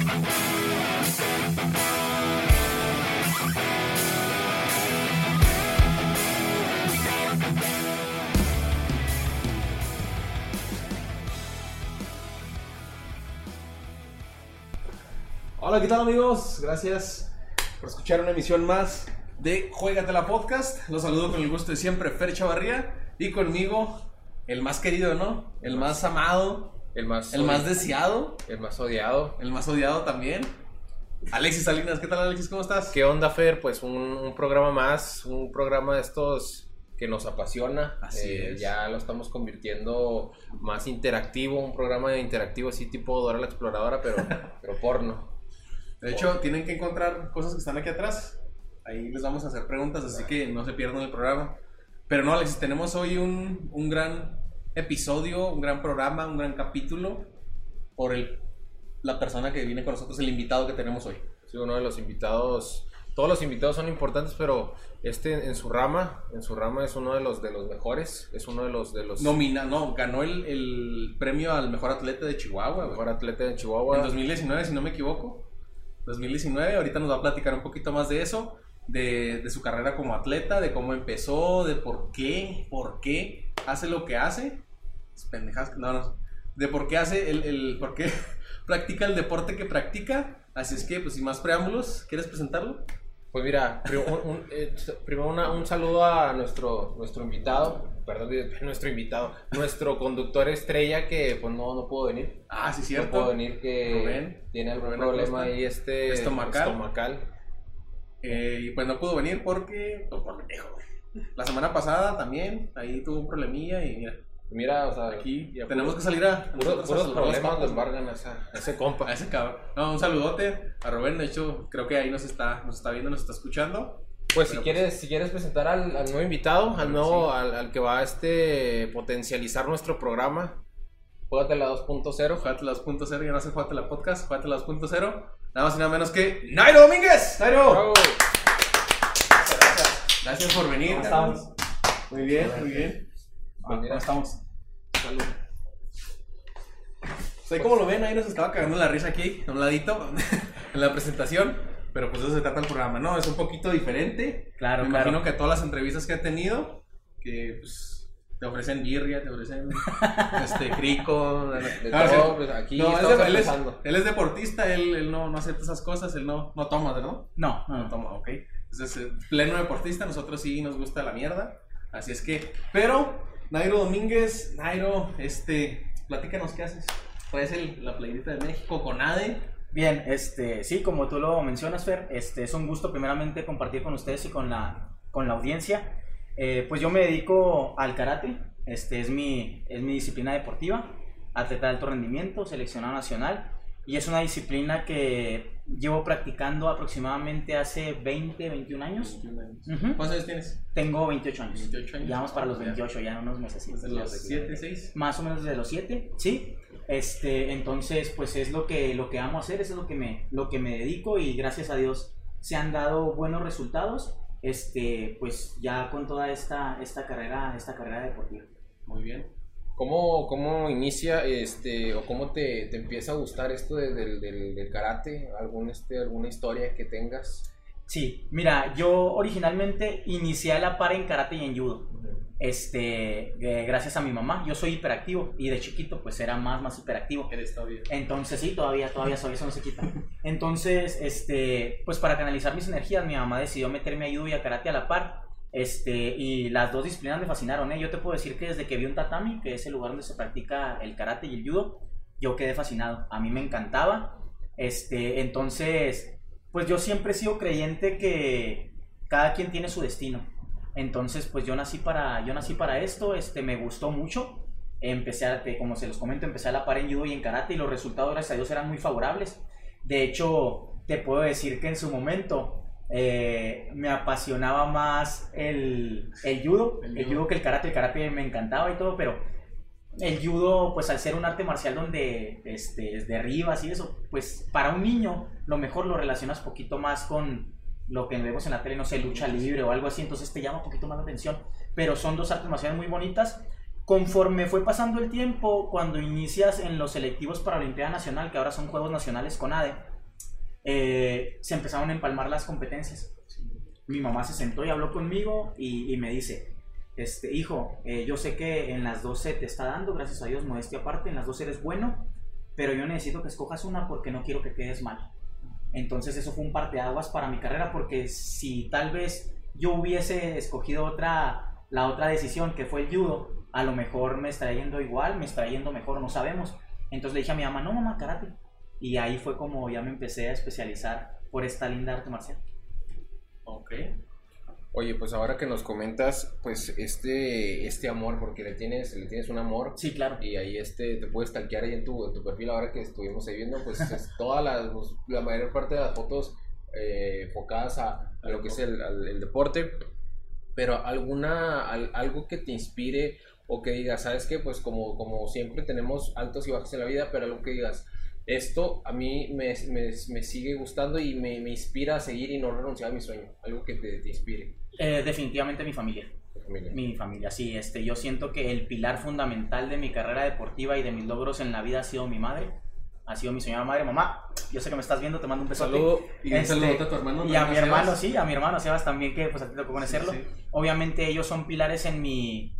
Hola, ¿qué tal amigos? Gracias por escuchar una emisión más de Juegatela Podcast. Los saludo con el gusto de siempre, Fer Chavarría. Y conmigo, el más querido, ¿no? El más amado, El más, el más deseado, el más odiado. el más odiado también. Alexis Salinas, ¿qué tal Alexis? ¿Cómo estás? ¿Qué onda, Fer? Pues un, un programa más, un programa de estos que nos apasiona. Eh, Así es. Ya lo estamos convirtiendo más interactivo, un programa interactivo así tipo Dora la Exploradora, pero, pero porno. De hecho, tienen que encontrar cosas que están aquí atrás. Ahí les vamos a hacer preguntas, así que no se pierdan el programa. Pero no, Alexis, tenemos hoy un, un gran episodio, un gran programa, un gran capítulo por el, la persona que viene con nosotros, el invitado que tenemos hoy. Sí, uno de los invitados, todos los invitados son importantes, pero este en su rama, en su rama es uno de los de los mejores, es uno de los de los Nomina, no, ganó el, el premio al mejor atleta de Chihuahua, mejor atleta de Chihuahua. En 2019, si no me equivoco. 2019, ahorita nos va a platicar un poquito más de eso, de, de su carrera como atleta, de cómo empezó, de por qué, por qué hace lo que hace. Es pendejas, no, no. De por qué hace el, el por qué practica el deporte que practica. Así es que, pues sin más preámbulos, ¿quieres presentarlo? Pues mira, prim- un- un- eh, primero una- un saludo a nuestro, nuestro invitado, perdón, nuestro invitado, nuestro conductor estrella que pues no, no pudo venir. Ah, sí, No cierto. pudo venir que Rubén. tiene algún Rubén problema ahí este Estomacal. estomacal. Eh, y pues no pudo venir porque, pues por pendejo, güey. La semana pasada también, ahí tuvo un problemilla y mira, Mira, o sea, aquí tenemos puros- que salir a... puros, a problemas güey. embargan a, a ese compa. A ese cabrón. No, un saludote a Rubén. De hecho, creo que ahí nos está, nos está viendo, nos está escuchando. Pues si quieres, si quieres presentar al, al nuevo invitado, al nuevo, al, al que va a este potencializar nuestro programa, Juegatela 2.0. Jugatela 2.0, ya no sé Jugatela Podcast, Jugatela 2.0. Nada más y nada menos que Nairo Domínguez. Nairo. Bravo. Gracias por venir. ¿Cómo estamos? Muy bien, muy bien. ¿Cómo estamos? Salud. Pues como lo ven, ahí nos estaba cagando la risa aquí, a un ladito, en la presentación. Pero pues eso se trata el programa, ¿no? Es un poquito diferente. Claro, Me claro. imagino que todas las entrevistas que he tenido, que pues te ofrecen birria, te ofrecen este crico, De Ah, sí. todo, pues, aquí No, es estamos él, es, él es deportista, él, él no, no acepta esas cosas, él no, no toma, ¿no? No, no, No no. toma, ok. Entonces, eh, pleno deportista, nosotros sí nos gusta la mierda. Así es que, pero, Nairo Domínguez, Nairo, este, platícanos qué haces. Traes el, la playerita de México con ADE. Bien, este, sí, como tú lo mencionas, Fer, este, es un gusto primeramente compartir con ustedes y con la, con la audiencia. Eh, pues yo me dedico al karate, este, es mi, es mi disciplina deportiva, atleta de alto rendimiento, seleccionado nacional, y es una disciplina que llevo practicando aproximadamente hace 20, 21 años. Ujú. ¿Cuántos años tienes? Tengo 28 años. 28 años. Ya vamos para los 28, ya unos meses. Desde los 7, 6. más o menos desde los 7, sí. Este, entonces, pues es lo que, lo que amo hacer, eso es lo que, me, lo que me dedico y gracias a Dios se han dado buenos resultados, este, pues ya con toda esta, esta, carrera, esta carrera deportiva. Muy bien. ¿Cómo, ¿Cómo inicia este o cómo te, te empieza a gustar esto de- del, del, karate? ¿Algún, este, ¿Alguna historia que tengas? Sí, mira, yo originalmente inicié a la par en karate y en judo. Este, eh, gracias a mi mamá, yo soy hiperactivo y de chiquito pues era más, más hiperactivo. Eres todavía. Entonces sí, todavía, todavía soy, eso no se quita. Entonces, este, pues para canalizar mis energías, mi mamá decidió meterme a judo y a karate a la par. Este, y las dos disciplinas me fascinaron, ¿eh? Yo te puedo decir que desde que vi un tatami, que es el lugar donde se practica el karate y el judo, yo quedé fascinado. A mí me encantaba. Este, entonces, pues yo siempre he sido creyente que cada quien tiene su destino. Entonces, pues yo nací para, yo nací para esto, este, me gustó mucho. Empecé, a, como se los comento, empecé a la par en judo y en karate y los resultados, gracias a Dios, eran muy favorables. De hecho, te puedo decir que en su momento eh, me apasionaba más el, el judo, El el judo. que el karate. El karate me encantaba y todo, pero el judo, pues al ser un arte marcial donde este, derribas y eso, pues para un niño lo mejor lo relacionas poquito más con lo que vemos en la tele, no sé, lucha libre o algo así, entonces te llama un poquito más la atención. Pero son dos artes marciales muy bonitas Conforme fue pasando el tiempo, cuando inicias en los selectivos para Olimpiada Nacional, que ahora son Juegos Nacionales con ADE, eh, se empezaron a empalmar las competencias. Mi mamá se sentó y habló conmigo y, y me dice, este, hijo, eh, yo sé que en las 12 te está dando, gracias a Dios, modestia aparte, en las 12 eres bueno, pero yo necesito que escojas una porque no quiero que quedes mal. Entonces eso fue un parteaguas para mi carrera porque si tal vez yo hubiese escogido otra, la otra decisión que fue el judo, a lo mejor me estaría yendo igual, me estaría yendo mejor, no sabemos. Entonces le dije a mi mamá, no mamá, karate. Y ahí fue como ya me empecé a especializar por esta linda arte marcial. Ok. Oye, pues ahora que nos comentas, pues este, este amor, porque le tienes, le tienes un amor. Sí, claro. Y ahí este, te puedes talquear ahí en tu, en tu perfil ahora que estuvimos ahí viendo, pues es toda la, la mayor parte de las fotos eh, enfocadas a, a lo que es el, al- el deporte. Pero alguna, al- algo que te inspire o que digas, ¿sabes qué? Pues como, como siempre tenemos altos y bajos en la vida, pero algo que digas, esto a mí me, me, me sigue gustando y me, me inspira a seguir y no renunciar a mi sueño. Algo que te, te inspire. Eh, definitivamente mi familia. familia. Mi familia, sí. Este, yo siento que el pilar fundamental de mi carrera deportiva y de mis logros en la vida ha sido mi madre. Ha sido mi señora madre, mamá. Yo sé que me estás viendo, te mando un besote. saludo. Y un Este, saludo a tu hermano. Y a mi hermano, Sebas. sí, a mi hermano Sebas también, que pues a ti te tocó conocerlo. Sí, sí. Obviamente ellos son pilares en mi,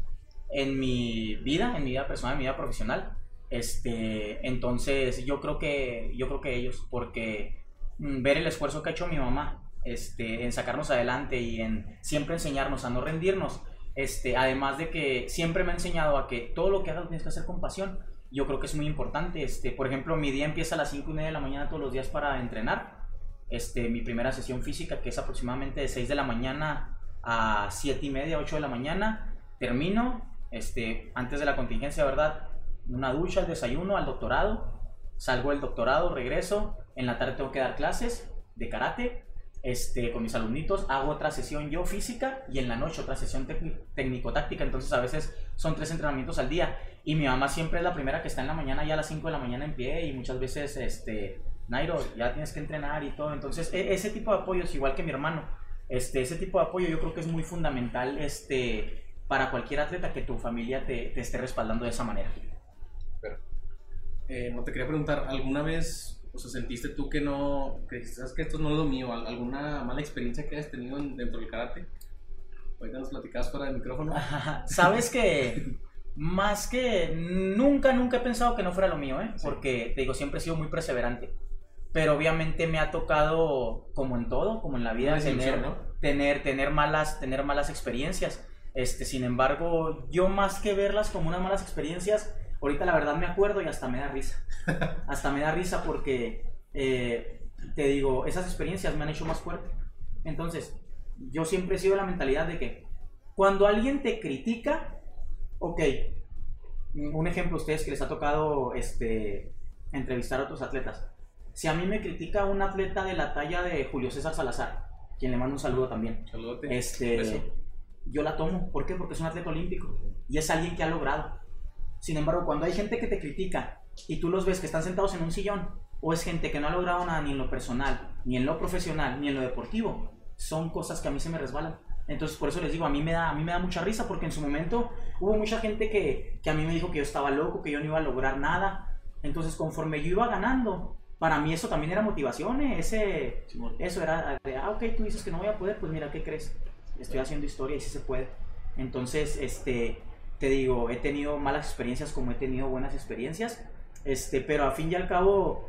en mi vida, en mi vida personal, en mi vida profesional. Este, entonces yo creo que, yo creo que ellos, porque mm, ver el esfuerzo que ha hecho mi mamá, este, en sacarnos adelante y en siempre enseñarnos a no rendirnos, este, además de que siempre me ha enseñado a que todo lo que hagas tienes que hacer con pasión, yo creo que es muy importante. Este, por ejemplo, mi día empieza a las 5 y media de la mañana todos los días para entrenar. Este, mi primera sesión física, que es aproximadamente de 6 de la mañana a 7 y media, 8 de la mañana. Termino, este, antes de la contingencia, ¿verdad? Una ducha, el desayuno, al doctorado. Salgo del doctorado, regreso. En la tarde tengo que dar clases de karate este, con mis alumnitos. Hago otra sesión yo física y en la noche otra sesión técnico- técnico-táctica. Entonces a veces son tres entrenamientos al día. Y mi mamá siempre es la primera que está en la mañana, ya a las 5 de la mañana en pie. Y muchas veces, este, Nairo, ya tienes que entrenar y todo. Entonces, e- ese tipo de apoyo es igual que mi hermano. Este, ese tipo de apoyo yo creo que es muy fundamental este, para cualquier atleta que tu familia te, te esté respaldando de esa manera. Eh, no te quería preguntar, ¿alguna vez, o sea, sentiste tú que no, que sabes que esto no es lo mío? ¿Al- ¿Alguna mala experiencia que hayas tenido en- dentro del karate? Ahorita nos platicabas fuera del micrófono. Sabes que más que nunca, nunca he pensado que no fuera lo mío, ¿eh? porque te digo, siempre he sido muy perseverante. Pero obviamente me ha tocado, como en todo, como en la vida, tener, ¿no? tener, tener, malas, tener malas experiencias. Este, sin embargo, yo más que verlas como unas malas experiencias, ahorita la verdad me acuerdo y hasta me da risa. hasta me da risa porque, eh, te digo, esas experiencias me han hecho más fuerte. Entonces, yo siempre he sido de la mentalidad de que cuando alguien te critica, ok, un ejemplo a ustedes que les ha tocado este, entrevistar a otros atletas. Si a mí me critica un atleta de la talla de Julio César Salazar, quien le mando un saludo también, Saludote. Beso. este, yo la tomo. ¿Por qué? Porque es un atleta olímpico y es alguien que ha logrado. Sin embargo, cuando hay gente que te critica y tú los ves que están sentados en un sillón, o es gente que no ha logrado nada ni en lo personal, ni en lo profesional, ni en lo deportivo, son cosas que a mí se me resbalan. Entonces, por eso les digo, a mí me da, a mí me da mucha risa porque en su momento hubo mucha gente que, que a mí me dijo que yo estaba loco, que yo no iba a lograr nada. Entonces, conforme yo iba ganando, para mí eso también era motivación, ¿eh? ese, eso era, de, ah, ok, tú dices que no voy a poder, pues mira, ¿qué crees? Estoy haciendo historia y sí se puede. Entonces, este, te digo, he tenido malas experiencias como he tenido buenas experiencias, este, pero a fin y al cabo,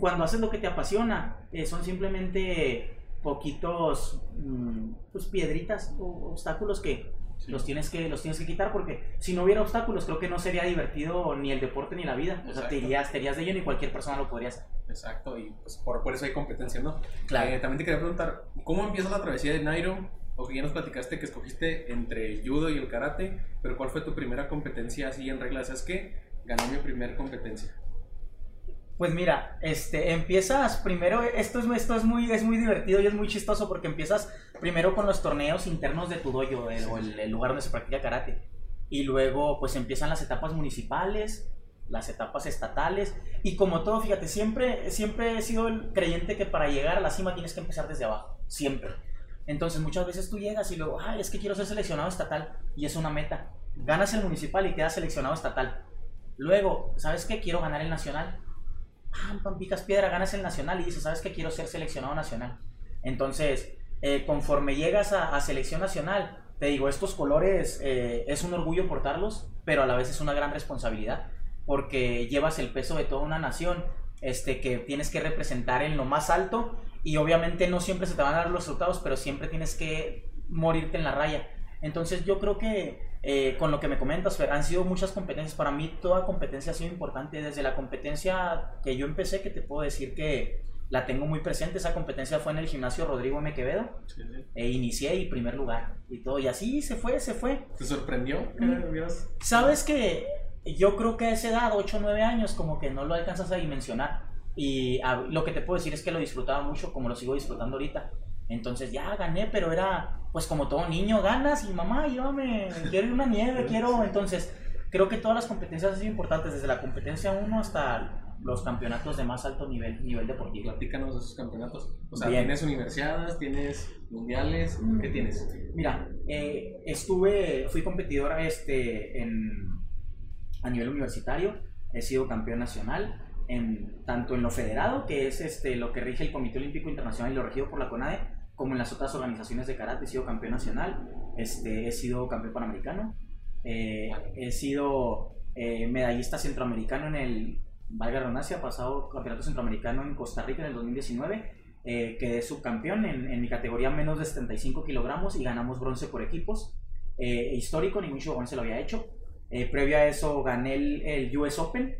cuando haces lo que te apasiona, eh, son simplemente poquitos, mm, pues piedritas o obstáculos que Sí. los tienes que los tienes que quitar porque si no hubiera obstáculos creo que no sería divertido ni el deporte ni la vida. O sea, te irías, te irías de ello y cualquier persona lo podría hacer. Exacto, y pues por, por eso hay competencia, ¿no? Claro. Eh, también te quería preguntar, ¿cómo empieza la travesía de Nairo? O que ya nos platicaste que escogiste entre el judo y el karate, pero ¿cuál fue tu primera competencia así en reglas? ¿Sabes qué? Gané mi primer competencia. Pues mira, este, empiezas primero, esto es, esto es, muy, es muy divertido y es muy chistoso porque empiezas primero con los torneos internos de tu dojo el- o el, el lugar donde se practica karate. Y luego pues empiezan las etapas municipales, las etapas estatales. Y como todo, fíjate, siempre, siempre he sido el creyente que para llegar a la cima tienes que empezar desde abajo, siempre. Entonces muchas veces tú llegas y luego, ah, es que quiero ser seleccionado estatal y es una meta. ganas el municipal y quedas seleccionado estatal. Luego, ¿sabes qué? Quiero ganar el nacional. Ah, picas piedra, ganas el nacional y dices, ¿sabes qué? Quiero ser seleccionado nacional. Entonces, eh, conforme llegas a, selección nacional, te digo, estos colores eh, es un orgullo portarlos, pero a la vez es una gran responsabilidad, porque llevas el peso de toda una nación este, que tienes que representar en lo más alto y obviamente no siempre se te van a dar los resultados, pero siempre tienes que morirte en la raya. Entonces yo creo que eh, con lo que me comentas, Fer, han sido muchas competencias. Para mí toda competencia ha sido importante. Desde la competencia que yo empecé, que te puedo decir que la tengo muy presente. Esa competencia fue en el gimnasio Rodrigo M. Quevedo. E inicié y primer lugar y todo. Y así se fue, se fue. ¿Te sorprendió? Mm. Sabes que yo creo que a esa edad, 8 o 9 años, como que no lo alcanzas a dimensionar. Y lo que te puedo decir es que lo disfrutaba mucho, como lo sigo disfrutando ahorita. Entonces ya gané, pero era pues como todo niño, ganas y mamá, llévame, quiero ir una nieve, quiero. Entonces creo que todas las competencias son importantes, desde la competencia 1 hasta los campeonatos de más alto nivel, nivel deportivo. Platícanos de esos campeonatos. O sea, ¿tienes universidades, tienes mundiales? ¿Qué tienes? Mira, eh, estuve, fui competidor este, en, a nivel universitario, he sido campeón nacional, en, tanto en lo federado, que es este, lo que rige el Comité Olímpico Internacional y lo regido por la CONADE, como en las otras organizaciones de karate. He sido campeón nacional, este, he sido campeón panamericano, eh, he sido eh, medallista centroamericano en el, valga redundancia, pasado campeonato centroamericano en Costa Rica en el 2019. Eh, quedé subcampeón en, en, mi categoría menos de 75 kilogramos y ganamos bronce por equipos. Eh, histórico, ningún show se lo había hecho. previo a eso gané el, el US Open,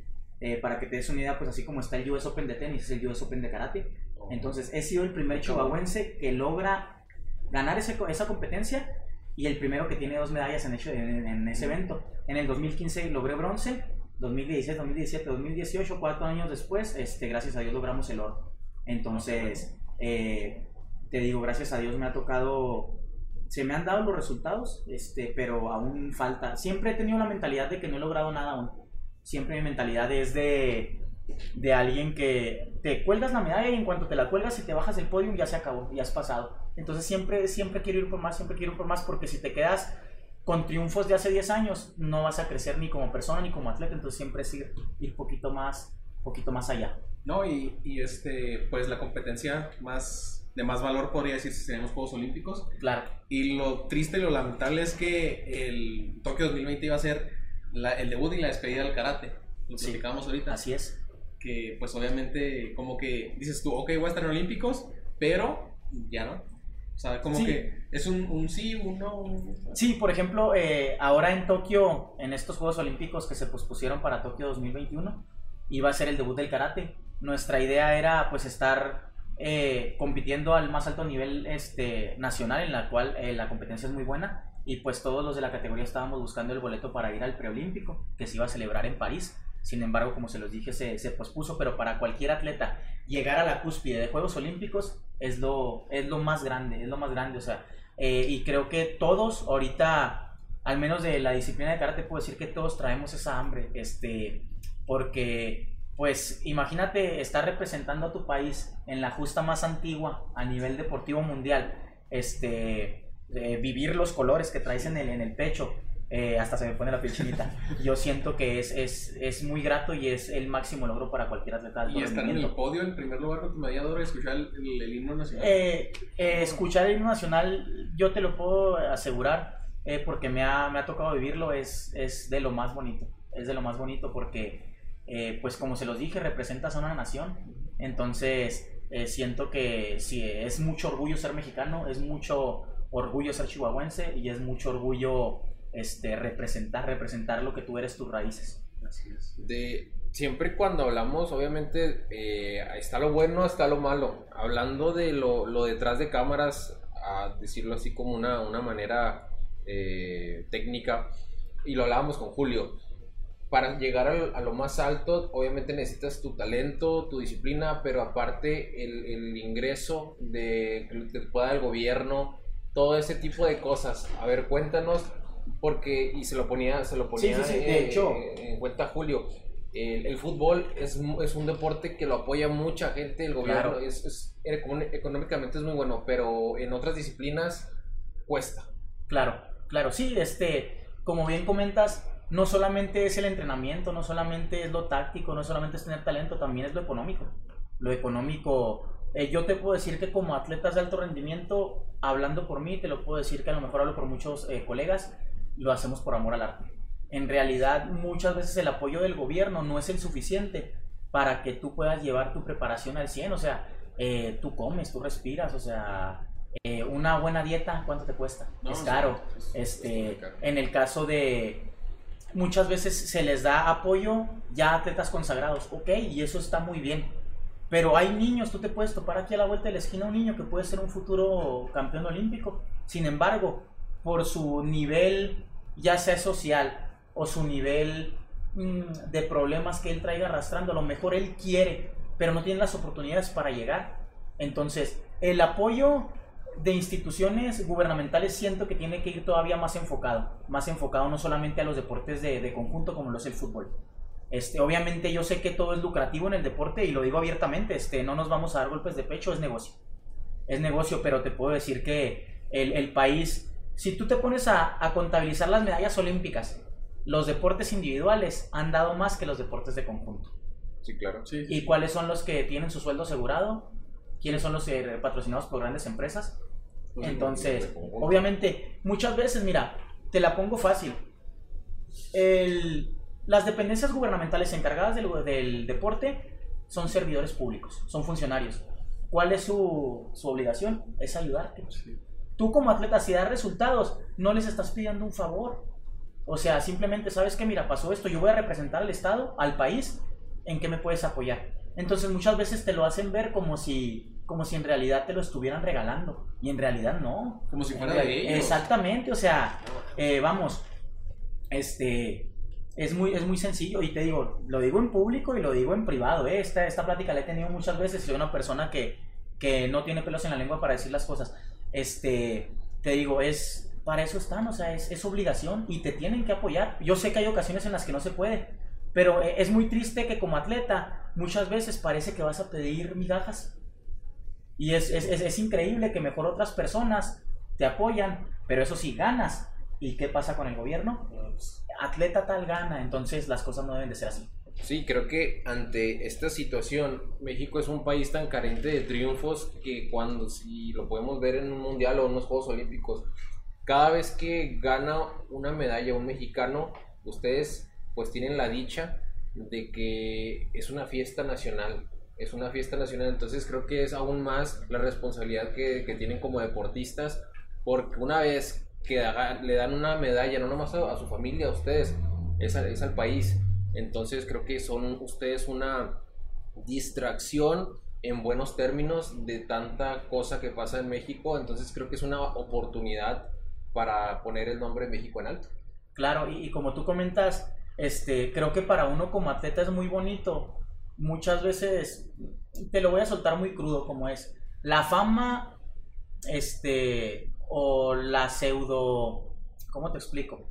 para que te des una idea, pues así como está el US Open de tenis, es el US Open de karate. Entonces, he sido el primer chihuahuense que logra ganar ese, esa competencia y el primero que tiene dos medallas en, hecho, en, ese evento. En el 2015 logré bronce, 2016, 2017, 2018, cuatro años después, este, gracias a Dios logramos el oro. Entonces, eh, te digo, gracias a Dios me ha tocado, se me han dado los resultados, este, pero aún falta. Siempre he tenido la mentalidad de que no he logrado nada aún. Siempre mi mentalidad es de de alguien que te cuelgas la medalla y en cuanto te la cuelgas y te bajas del podio ya se acabó, ya has pasado. Entonces siempre, siempre quiero ir por más, siempre quiero ir por más porque si te quedas con triunfos de hace 10 años no vas a crecer ni como persona ni como atleta, entonces siempre es ir, ir poquito más, poquito más allá. No, y, y este, pues la competencia más de más valor podría decir si tenemos Juegos Olímpicos. Claro. Y lo triste y lo lamentable es que el Tokio 2020 iba a ser el debut y la despedida del karate. Lo sí, ahorita. Así es que pues obviamente como que dices tú, ok, voy a estar en Olímpicos, pero ya no. O sea, como que es un, un, sí, un no. Sí, por ejemplo, eh, ahora en Tokio, en estos Juegos Olímpicos que se pospusieron para Tokio 2021, iba a ser el debut del karate. Nuestra idea era pues estar eh, compitiendo al más alto nivel este, nacional, en la cual eh, la competencia es muy buena. Y pues todos los de la categoría estábamos buscando el boleto para ir al preolímpico, que se iba a celebrar en París. Sin embargo, como se los dije, se, se, pospuso, pero para cualquier atleta llegar a la cúspide de Juegos Olímpicos es lo, es lo más grande, es lo más grande, o sea, eh, y creo que todos ahorita, al menos de la disciplina de karate, puedo decir que todos traemos esa hambre, este, porque, pues, imagínate estar representando a tu país en la justa más antigua a nivel deportivo mundial, este, vivir los colores que traes en el, en el pecho, eh, hasta se me pone la piel chinita. Yo siento que es, es, es, muy grato y es el máximo logro para cualquier atleta. ¿Y estar en el podio en primer lugar con tu medalla de escuchar el, himno nacional? Eh, eh, escuchar el himno nacional, yo te lo puedo asegurar, porque me ha, me ha, tocado vivirlo, es, es de lo más bonito. Es de lo más bonito porque, pues como se los dije, representas a una nación. Entonces, siento que sí, es mucho orgullo ser mexicano, es mucho orgullo ser chihuahuense y es mucho orgullo este, representar, representar lo que tú eres, tus raíces. De, siempre cuando hablamos, obviamente, eh, está lo bueno, está lo malo. Hablando de lo, lo, detrás de cámaras, a decirlo así como una, una manera eh, técnica, y lo hablábamos con Julio. Para llegar a, lo más alto, obviamente necesitas tu talento, tu disciplina, pero aparte el, el ingreso de, que te pueda el gobierno, todo ese tipo de cosas. A ver, cuéntanos porque, y se lo ponía, se lo ponía de hecho. en cuenta Julio, el, fútbol es, es, un deporte que lo apoya mucha gente, el gobierno es, es, económicamente es muy bueno, pero en otras disciplinas cuesta. Claro, claro, sí, este, como bien comentas, no solamente es el entrenamiento, no solamente es lo táctico, no solamente es tener talento, también es lo económico. Lo económico, eh, yo te puedo decir que como atletas de alto rendimiento, hablando por mí, te lo puedo decir que a lo mejor hablo por muchos eh, colegas, lo hacemos por amor al arte. En realidad, muchas veces el apoyo del gobierno no es el suficiente para que tú puedas llevar tu preparación al 100. O sea, eh, tú comes, tú respiras, o sea, eh, una buena dieta, ¿cuánto te cuesta? es caro. este, En el caso de, muchas veces se les da apoyo ya a atletas consagrados, ok, y eso está muy bien. Pero hay niños, tú te puedes topar aquí a la vuelta de la esquina un niño que puede ser un futuro campeón olímpico. Sin embargo, por su nivel, ya sea social o su nivel mm, de problemas que él traiga arrastrando, a lo mejor él quiere, pero no tiene las oportunidades para llegar. Entonces, el apoyo de instituciones gubernamentales siento que tiene que ir todavía más enfocado, más enfocado no solamente a los deportes de, conjunto como lo es el fútbol. Este, obviamente yo sé que todo es lucrativo en el deporte y lo digo abiertamente, este, no nos vamos a dar golpes de pecho, es negocio. Es negocio, pero te puedo decir que el, país, si tú te pones a, contabilizar las medallas olímpicas, los deportes individuales han dado más que los deportes de conjunto. Sí, claro. ¿Y cuáles son los que tienen su sueldo asegurado? ¿Quiénes son los eh, patrocinados por grandes empresas? Entonces, obviamente, muchas veces, mira, te la pongo fácil. Las dependencias gubernamentales encargadas del, deporte son servidores públicos, son funcionarios. ¿Cuál es su, obligación? Es ayudarte. Tú como atleta, si das resultados, no les estás pidiendo un favor. O sea, simplemente sabes que, mira, pasó esto, yo voy a representar al Estado, al país, ¿en qué me puedes apoyar? Entonces muchas veces te lo hacen ver como si como si en realidad te lo estuvieran regalando. Y en realidad no. Como si fuera de ellos. Exactamente, o sea, eh, vamos, este, es muy, es muy sencillo. Y te digo, lo digo en público y lo digo en privado. ¿eh? Esta, esta plática la he tenido muchas veces. Soy una persona que, que no tiene pelos en la lengua para decir las cosas. Este, te digo, es, para eso están, o sea, es, es obligación y te tienen que apoyar. Yo sé que hay ocasiones en las que no se puede, pero eh, es muy triste que como atleta muchas veces parece que vas a pedir migajas y es, es, es, increíble que mejor otras personas te apoyan, pero eso sí, ganas. ¿Y qué pasa con el gobierno? Atleta tal gana, entonces las cosas no deben de ser así. Sí, creo que ante esta situación, México es un país tan carente de triunfos que cuando, si lo podemos ver en un mundial o en unos Juegos Olímpicos, cada vez que gana una medalla un mexicano, ustedes pues tienen la dicha de que es una fiesta nacional es una fiesta nacional, entonces creo que es aún más la responsabilidad que, que tienen como deportistas, porque una vez que le dan una medalla, no nomás a, su familia, a ustedes, es, es al país, entonces creo que son ustedes una distracción en buenos términos de tanta cosa que pasa en México, entonces creo que es una oportunidad para poner el nombre de México en alto. Claro, y, y como tú comentas, este, creo que para uno como atleta es muy bonito. Muchas veces, te lo voy a soltar muy crudo como es, la fama, este, o la pseudo, ¿cómo te explico?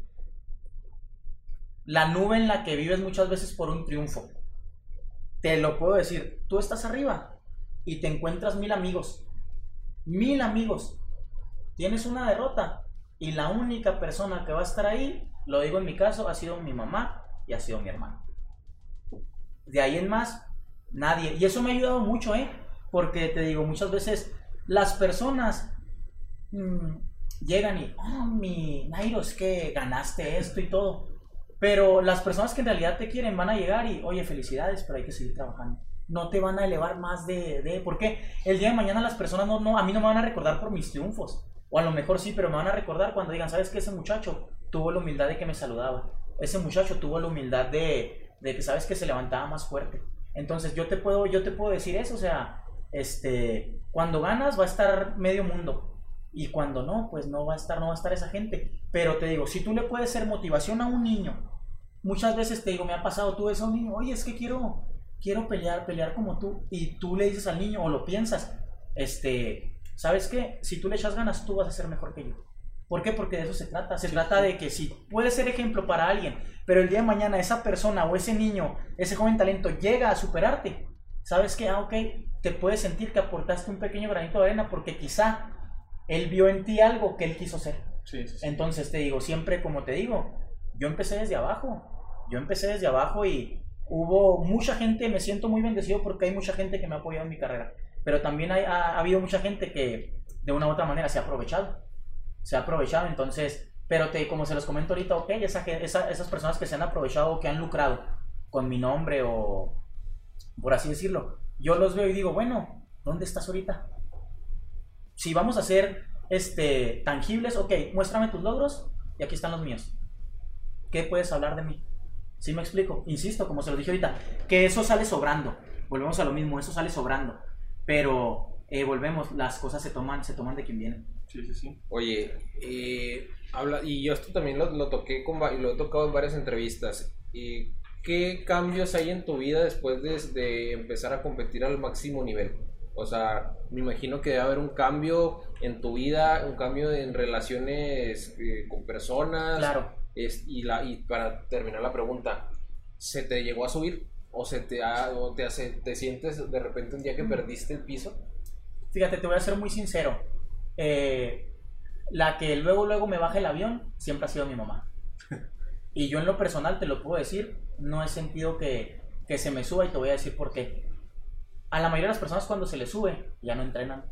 La nube en la que vives muchas veces por un triunfo. Te lo puedo decir, tú estás arriba y te encuentras mil amigos, mil amigos, tienes una derrota y la única persona que va a estar ahí, lo digo en mi caso, ha sido mi mamá y ha sido mi hermano. De ahí en más, nadie. Y eso me ha ayudado mucho, ¿eh? Porque te digo, muchas veces las personas mm, llegan y, oh, mi Nairo, es que ganaste esto y todo. Pero las personas que en realidad te quieren van a llegar y, oye, felicidades, pero hay que seguir trabajando. No te van a elevar más de, de porque el día de mañana las personas no, no, a mí no me van a recordar por mis triunfos. O a lo mejor sí, pero me van a recordar cuando digan, ¿sabes qué? Ese muchacho tuvo la humildad de que me saludaba. Ese muchacho tuvo la humildad de, de que sabes que se levantaba más fuerte. Entonces yo te puedo, yo te puedo decir eso, o sea, este, cuando ganas va a estar medio mundo y cuando no, pues no va a estar, no va a estar esa gente. Pero te digo, si tú le puedes ser motivación a un niño, muchas veces te digo, me ha pasado, tú ves a un niño, oye, es que quiero, quiero pelear, pelear como tú, y tú le dices al niño o lo piensas, este, ¿sabes qué? Si tú le echas ganas, tú vas a ser mejor que yo. ¿Por qué? Porque de eso se trata. Se trata de que si puede ser ejemplo para alguien, pero el día de mañana esa persona o ese niño, ese joven talento llega a superarte, ¿sabes qué? Ah, ok, te puedes sentir que aportaste un pequeño granito de arena porque quizá él vio en ti algo que él quiso ser. Entonces te digo, siempre como te digo, yo empecé desde abajo. Yo empecé desde abajo y hubo mucha gente, me siento muy bendecido porque hay mucha gente que me ha apoyado en mi carrera. Pero también hay, ha, ha habido mucha gente que de una u otra manera se ha aprovechado. Se ha aprovechado, entonces, pero te, como se los comento ahorita, ok, esa- esas personas que se han aprovechado o que han lucrado con mi nombre o por así decirlo, yo los veo y digo, bueno, ¿dónde estás ahorita? Si vamos a ser este, tangibles, ok, muéstrame tus logros y aquí están los míos. ¿Qué puedes hablar de mí? ¿Sí me explico? Insisto, como se lo dije ahorita, que eso sale sobrando. Volvemos a lo mismo, eso sale sobrando. Pero eh, volvemos, las cosas se toman, se toman de quien viene. Sí, sí, sí. Oye, eh, habla, y yo esto también lo, lo toqué con, lo he tocado en varias entrevistas. Y ¿Qué cambios hay en tu vida después de, de empezar a competir al máximo nivel? O sea, me imagino que debe haber un cambio en tu vida, un cambio en relaciones eh, con personas. Claro. Es- y, la, y para terminar la pregunta, ¿se te llegó a subir? ¿O, se te, ha, o te, hace, te sientes de repente un día que perdiste el piso? Fíjate, te voy a ser muy sincero. Eh, la que luego, luego me baja el avión siempre ha sido mi mamá. Y yo en lo personal te lo puedo decir, no he sentido que, que se me suba y te voy a decir por qué. A la mayoría de las personas cuando se les sube ya no entrenan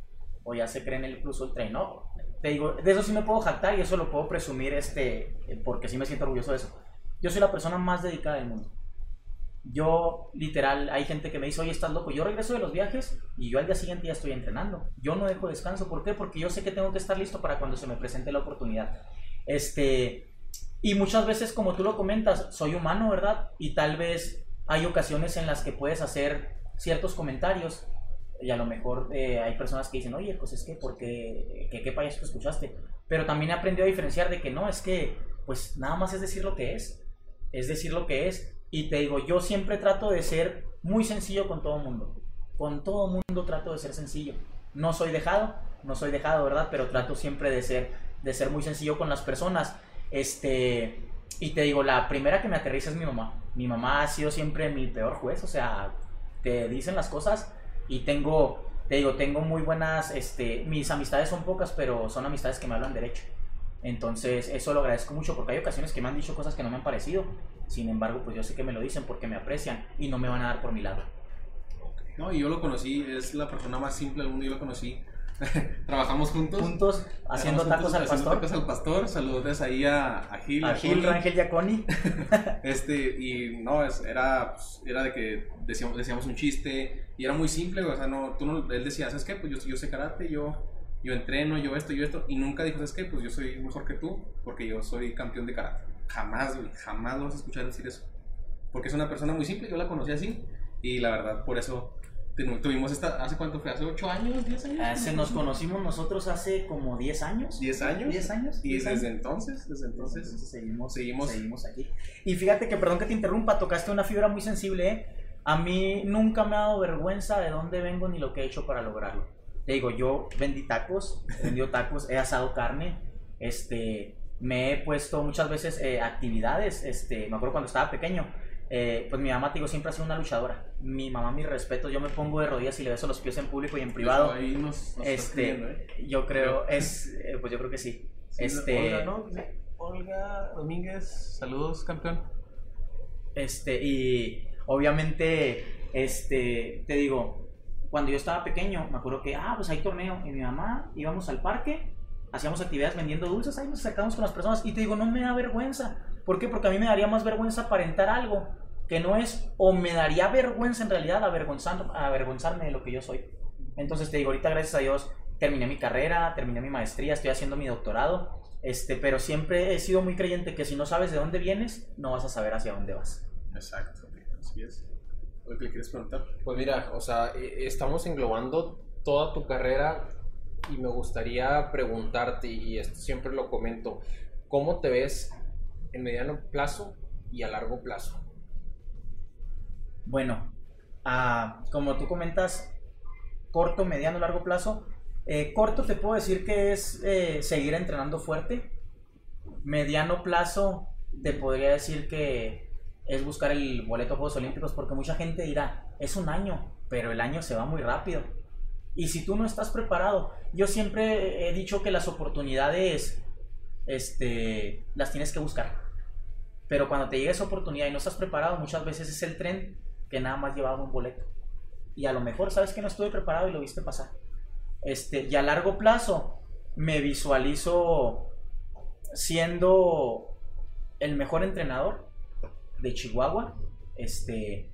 o ya se creen el plus ultra no. Te digo, de eso sí me puedo jactar y eso lo puedo presumir este, porque sí me siento orgulloso de eso. Yo soy la persona más dedicada del mundo. Yo, literal, hay gente que me dice, oye, estás loco. Yo regreso de los viajes y yo al día siguiente ya estoy entrenando. Yo no dejo descanso. ¿Por qué? Porque yo sé que tengo que estar listo para cuando se me presente la oportunidad. Este, y muchas veces, como tú lo comentas, soy humano, ¿verdad? Y tal vez hay ocasiones en las que puedes hacer ciertos comentarios y a lo mejor eh, hay personas que dicen, oye, pues es que, ¿por qué? ¿Qué, payaso que escuchaste? Pero también he aprendido a diferenciar de que no, es que, pues nada más es decir lo que es. Es decir lo que es. Y te digo, yo siempre trato de ser muy sencillo con todo mundo. Con todo mundo trato de ser sencillo. No soy dejado, no soy dejado, ¿verdad? Pero trato siempre de ser, de ser muy sencillo con las personas. Este, y te digo, la primera que me aterriza es mi mamá. Mi mamá ha sido siempre mi peor juez, o sea, te dicen las cosas y tengo, te digo, tengo muy buenas, este, mis amistades son pocas, pero son amistades que me hablan derecho. Entonces, eso lo agradezco mucho porque hay ocasiones que me han dicho cosas que no me han parecido. Sin embargo, pues yo sé que me lo dicen porque me aprecian y no me van a dar por mi lado. No, y yo lo conocí, es la persona más simple del mundo, yo lo conocí. Trabajamos juntos. Juntos haciendo Trabajamos tacos al juntos haciendo pastor. tacos al pastor. Saludos ahí a, a Gil. A Gil, Connie. Rangel y a Connie. Este, y no, es- era, pues, era de que decíamos, decíamos un chiste y era muy simple, o sea, no, tú no, él decía, ¿sabes qué? Pues yo, yo sé karate, yo, yo entreno, yo esto, yo esto, y nunca dijo, ¿sabes qué? Pues yo soy mejor que tú porque yo soy campeón de karate. Jamás, jamás lo vas a escuchar decir eso. Porque es una persona muy simple, yo la conocí así, y la verdad, por eso tuvimos esta, ¿hace cuánto fue? ¿Hace 8 años? ¿10 años? Ah, se nos conocimos nosotros hace como 10 años. 10 años. 10 años. Y 10 desde años. entonces, desde entonces, Entonces seguimos, seguimos- seguimos, aquí. Y fíjate que, perdón que te interrumpa, tocaste una fibra muy sensible. ¿eh? A mí nunca me ha dado vergüenza de dónde vengo ni lo que he hecho para lograrlo. Te digo, yo vendí tacos, he vendido tacos, he asado carne, este, me he puesto muchas veces eh, actividades, este, me acuerdo cuando estaba pequeño, eh, pues mi mamá, te digo, siempre ha sido una luchadora. Mi mamá, mis respetos, yo me pongo de rodillas y le beso los pies en público y en privado. ahí nos, nos Este, ¿eh? yo creo, es, eh, pues yo creo que sí. Sí, este, Olga, ¿no? Olga Domínguez, saludos, campeón. Este, y obviamente, este, te digo, cuando yo estaba pequeño, me acuerdo que, ah, pues hay torneo, y mi mamá íbamos al parque, hacíamos actividades vendiendo dulces, ahí nos acercamos con las personas, y te digo, no me da vergüenza. ¿Por qué? Porque a mí me daría más vergüenza aparentar algo que no es, o me daría vergüenza en realidad avergonzar, avergonzarme de lo que yo soy. Entonces te digo, ahorita gracias a Dios terminé mi carrera, terminé mi maestría, estoy haciendo mi doctorado, este, pero siempre he sido muy creyente que si no sabes de dónde vienes, no vas a saber hacia dónde vas. Exacto, así es. ¿Lo que le quieres preguntar? Pues mira, o sea, eh, estamos englobando toda tu carrera y me gustaría preguntarte, y esto siempre lo comento, ¿cómo te ves en mediano plazo y a largo plazo? Bueno, ah, como tú comentas, corto, mediano, largo plazo. eh, corto te puedo decir que es eh, seguir entrenando fuerte. Mediano plazo te podría decir que es buscar el boleto a Juegos Olímpicos porque mucha gente dirá, es un año, pero el año se va muy rápido. Y si tú no estás preparado, yo siempre he dicho que las oportunidades este, las tienes que buscar. Pero cuando te llega esa oportunidad y no estás preparado, muchas veces es el tren que nada más llevaba un boleto. Y a lo mejor sabes que no estuve preparado y lo viste pasar. Este, y a largo plazo me visualizo siendo el mejor entrenador de Chihuahua. Este,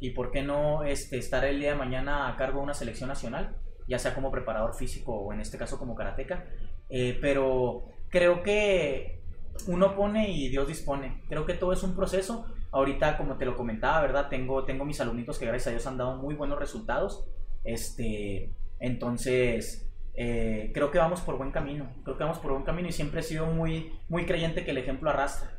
y por qué no este, estar el día de mañana a cargo de una selección nacional, ya sea como preparador físico o en este caso como karateca. Eh, pero creo que uno pone y Dios dispone. Creo que todo es un proceso. Ahorita, como te lo comentaba, ¿verdad? Tengo, tengo mis alumnitos que gracias a Dios han dado muy buenos resultados. Este, entonces, eh, creo que vamos por buen camino. Creo que vamos por buen camino y siempre he sido muy, muy creyente que el ejemplo arrastra.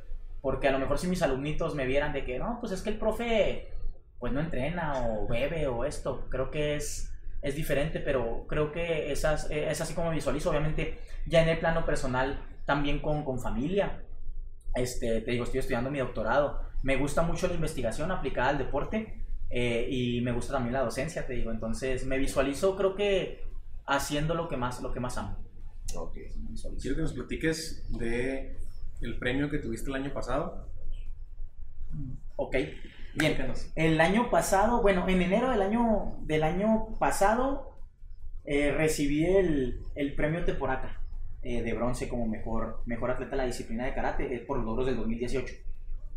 Porque a lo mejor si mis alumnitos me vieran de que, no, pues es que el profe pues no entrena o bebe o esto. Creo que es, es diferente, pero creo que esas, es así como visualizo. Obviamente, ya en el plano personal, también con, con familia. Este, te digo, estoy estudiando mi doctorado. Me gusta mucho la investigación aplicada al deporte eh, y me gusta también la docencia, te digo. Entonces, me visualizo, creo que haciendo lo que más, lo que más amo. Ok. Quiero que nos platiques de el premio que tuviste el año pasado. Ok. Bien, el año pasado, bueno, en enero del año, del año pasado eh, recibí el, el, premio Teporaca eh, de bronce como mejor, mejor atleta de la disciplina de karate eh, por los logros del 2018.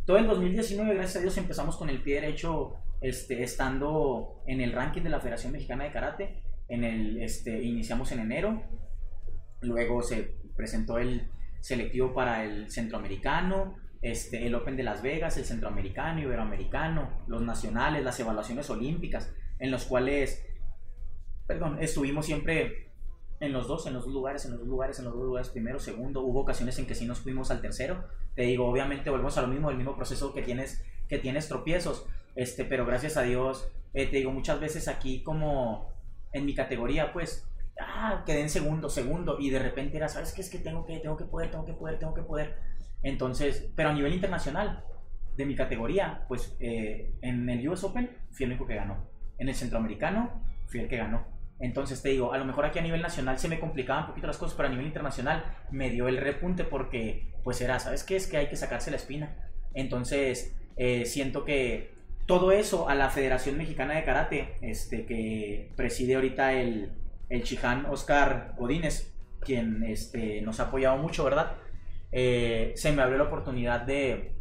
Todo el 2019, gracias a Dios, empezamos con el pie derecho este, estando en el ranking de la Federación Mexicana de Karate. En el, este, iniciamos en enero, luego se presentó el selectivo para el centroamericano, este, el Open de Las Vegas, el centroamericano, iberoamericano, los nacionales, las evaluaciones olímpicas, en los cuales, perdón, estuvimos siempre en los dos, en los dos lugares, en los dos lugares, en los dos lugares, primero, segundo, hubo ocasiones en que sí nos fuimos al tercero, te digo, obviamente volvemos a lo mismo, el mismo proceso que tienes, que tienes tropiezos, este, pero gracias a Dios, eh, te digo, muchas veces aquí como en mi categoría, pues, ah, quedé en segundo, segundo, y de repente era, ¿sabes qué? Es que tengo que, tengo que poder, tengo que poder, tengo que poder, entonces, pero a nivel internacional, de mi categoría, pues eh, en el US Open fui el único que ganó. En el centroamericano fui el que ganó. Entonces te digo, a lo mejor aquí a nivel nacional se me complicaban un poquito las cosas, pero a nivel internacional me dio el repunte porque, pues era, ¿sabes qué? Es que hay que sacarse la espina. Entonces, eh, siento que todo eso a la Federación Mexicana de Karate, este, que preside ahorita el, el Chiján Oscar Godínez, quien este, nos ha apoyado mucho, ¿verdad? Eh, se me abrió la oportunidad de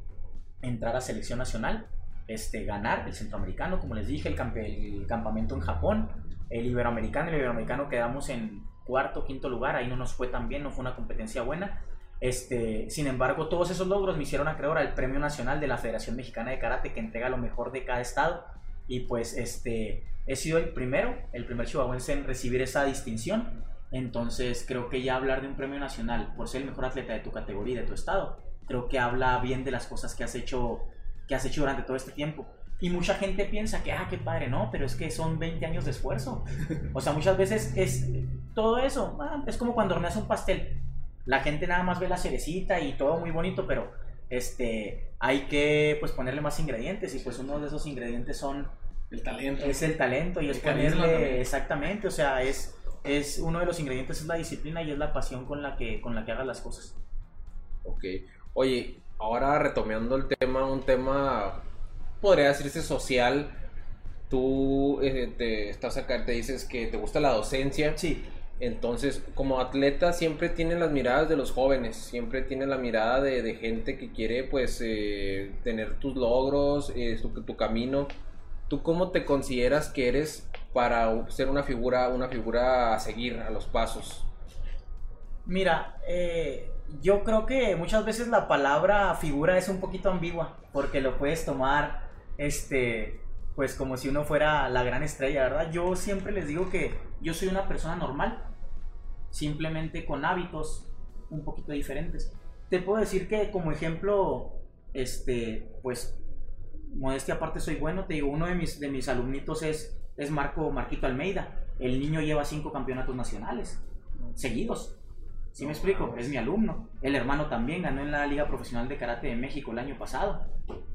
entrar a selección nacional, este, ganar el centroamericano, como les dije, el, el campamento en Japón, el iberoamericano, el iberoamericano quedamos en cuarto, quinto lugar, ahí no nos fue tan bien, no fue una competencia buena. Este, sin embargo, todos esos logros me hicieron acreedor al Premio Nacional de la Federación Mexicana de Karate que entrega lo mejor de cada estado y pues este he sido el primero, el primer chihuahuense en recibir esa distinción entonces creo que ya hablar de un premio nacional por ser el mejor atleta de tu categoría y de tu estado, creo que habla bien de las cosas que has hecho, que has hecho durante todo este tiempo. Y mucha gente piensa que, ah, qué padre, no, pero es que son 20 años de esfuerzo. O sea, muchas veces es todo eso, ah, es como cuando horneas un pastel. La gente nada más ve la cerecita y todo muy bonito, pero este, hay que pues ponerle más ingredientes y pues uno de esos ingredientes son... El talento. Es el talento y es ponerle, exactamente, o sea, es es uno de los ingredientes es la disciplina y es la pasión con la que, con la que hagas las cosas. Ok. Oye, ahora retomando el tema, un tema, podría decirse social. Tú eh, te estás acá, te dices que te gusta la docencia. Sí. Entonces, como atleta siempre tienes las miradas de los jóvenes, siempre tienes la mirada de, gente que quiere pues eh, tener tus logros, eh, tu camino. ¿Tú cómo te consideras que eres para ser una figura, una figura a seguir a los pasos? Mira, eh, yo creo que muchas veces la palabra figura es un poquito ambigua, porque lo puedes tomar, este, pues como si uno fuera la gran estrella, ¿verdad? Yo siempre les digo que yo soy una persona normal, simplemente con hábitos un poquito diferentes. Te puedo decir que como ejemplo, este, pues, modestia aparte soy bueno, te digo, uno de mis, de mis alumnitos es es Marco Marquito Almeida. El niño lleva cinco campeonatos nacionales seguidos. ¿Sí me explico? Es mi alumno. El hermano también ganó en la Liga Profesional de Karate de México el año pasado.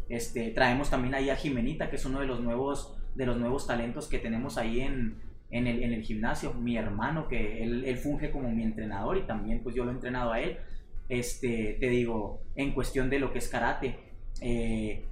Este, traemos también ahí a Jimenita, que es uno de los nuevos, de los nuevos talentos que tenemos ahí en, en, el, en el, gimnasio. Mi hermano, que él, él, funge como mi entrenador y también pues yo lo he entrenado a él. Este, te digo, en cuestión de lo que es karate, Eh,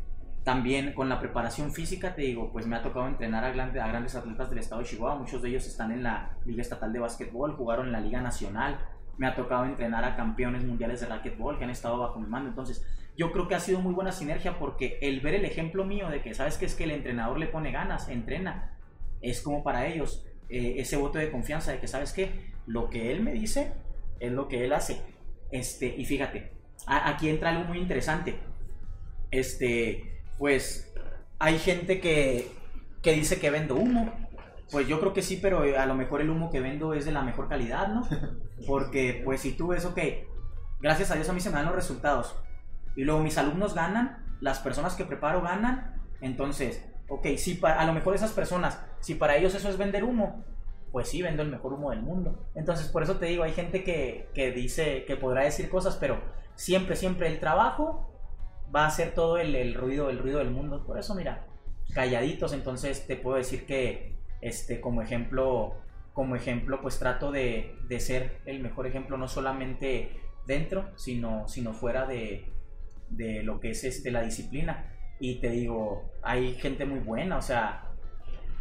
también con la preparación física, te digo, pues me ha tocado entrenar a, a grandes atletas del estado de Chihuahua. Muchos de ellos están en la Liga Estatal de Básquetbol, jugaron en la Liga Nacional. Me ha tocado entrenar a campeones mundiales de racquetball que han estado bajo mi mando. Entonces, yo creo que ha sido muy buena sinergia porque el ver el ejemplo mío de que, ¿sabes que Es que el entrenador le pone ganas, entrena, es como para ellos eh, ese voto de confianza de que, ¿sabes qué? Lo que él me dice es lo que él hace. Este, y fíjate, aquí entra algo muy interesante. Este, pues hay gente que, que dice que vendo humo. Pues yo creo que sí, pero a lo mejor el humo que vendo es de la mejor calidad, ¿no? Porque pues si tú ves, ok, gracias a Dios a mí se me dan los resultados. Y luego mis alumnos ganan, las personas que preparo ganan. Entonces, ok, si a lo mejor esas personas, si para ellos eso es vender humo, pues sí, vendo el mejor humo del mundo. Entonces, por eso te digo, hay gente que, que dice, que podrá decir cosas, pero siempre, siempre el trabajo va a ser todo el, ruido, el ruido del mundo. Por eso, mira, calladitos, entonces te puedo decir que, este, como ejemplo, como ejemplo, pues trato de, ser el mejor ejemplo, no solamente dentro, sino, sino fuera de, lo que es este, la disciplina. Y te digo, hay gente muy buena, o sea,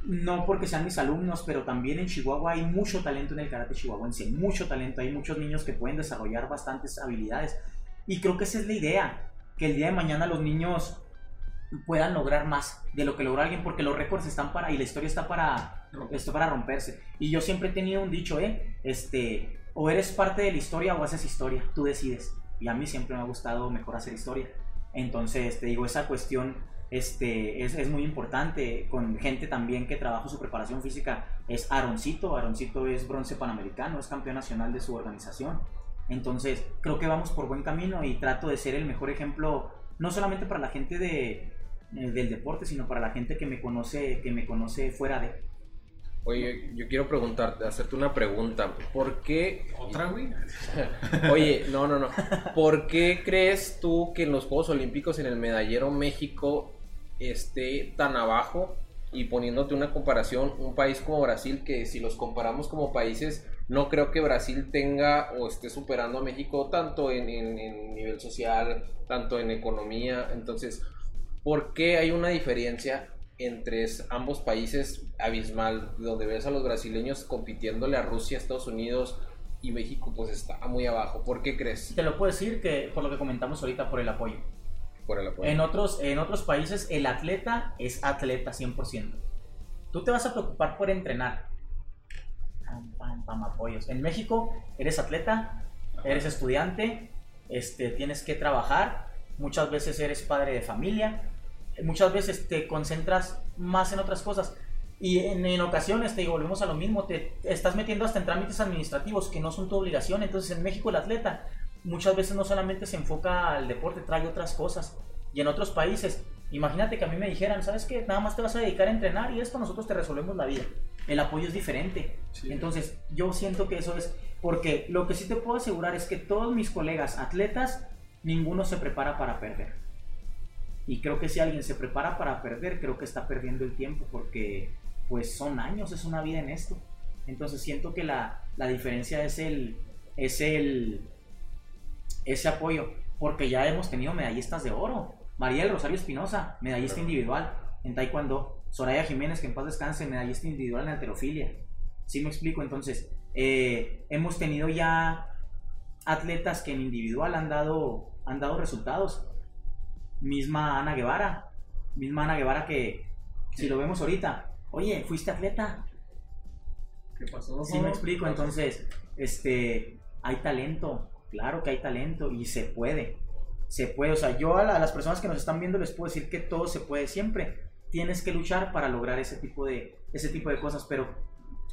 no porque sean mis alumnos, pero también en Chihuahua hay mucho talento en el karate chihuahuense, mucho talento, hay muchos niños que pueden desarrollar bastantes habilidades. Y creo que esa es la idea, que el día de mañana los niños puedan lograr más de lo que logra alguien, porque los récords están para, y la historia está para, esto para romperse. Y yo siempre he tenido un dicho, ¿eh? Este, o eres parte de la historia o haces historia, tú decides. Y a mí siempre me ha gustado mejor hacer historia. Entonces, te digo, esa cuestión este, es, es, muy importante. Con gente también que trabaja su preparación física es Aroncito. Aroncito es bronce panamericano, es campeón nacional de su organización. Entonces, creo que vamos por buen camino y trato de ser el mejor ejemplo, no solamente para la gente de, del deporte, sino para la gente que me conoce, que me conoce fuera de. Oye, yo quiero preguntarte, hacerte una pregunta. ¿Por qué? ¿Otra, güey? Oye, no, no, no. ¿Por qué crees tú que en los Juegos Olímpicos en el medallero México esté tan abajo? Y poniéndote una comparación, un país como Brasil, que si los comparamos como países no creo que Brasil tenga o esté superando a México tanto en, nivel social, tanto en economía. Entonces, ¿por qué hay una diferencia entre ambos países abismal, donde ves a los brasileños compitiéndole a Rusia, Estados Unidos y México pues está muy abajo? ¿Por qué crees? Te lo puedo decir que por lo que comentamos ahorita, por el apoyo. Por el apoyo. En otros, en otros países el atleta es atleta 100%. Tú te vas a preocupar por entrenar, apoyos. En México eres atleta, eres estudiante, este, tienes que trabajar, muchas veces eres padre de familia, muchas veces te concentras más en otras cosas. Y en, ocasiones, te digo, volvemos a lo mismo, te, estás metiendo hasta en trámites administrativos que no son tu obligación. Entonces, en México el atleta muchas veces no solamente se enfoca al deporte, trae otras cosas. Y en otros países, imagínate que a mí me dijeran, ¿sabes qué? Nada más te vas a dedicar a entrenar y esto nosotros te resolvemos la vida el apoyo es diferente. Entonces, yo siento que eso es, porque lo que sí te puedo asegurar es que todos mis colegas atletas, ninguno se prepara para perder. Y creo que si alguien se prepara para perder, creo que está perdiendo el tiempo, porque pues son años, es una vida en esto. Entonces siento que la, la diferencia es el, es el, ese apoyo, porque ya hemos tenido medallistas de oro. María del Rosario Espinosa, medallista individual en Taekwondo. Soraya Jiménez, que en paz descanse, medallista individual en alterofilia. ¿Sí me explico? Entonces, eh, hemos tenido ya atletas que en individual han dado, han dado resultados. Misma Ana Guevara, misma Ana Guevara que, si lo vemos ahorita, oye, fuiste atleta. ¿Qué pasó? Sí me explico, entonces, este, hay talento, claro que hay talento y se puede, se puede, o sea, yo a, a las personas que nos están viendo les puedo decir que todo se puede siempre, tienes que luchar para lograr ese tipo de, ese tipo de cosas, pero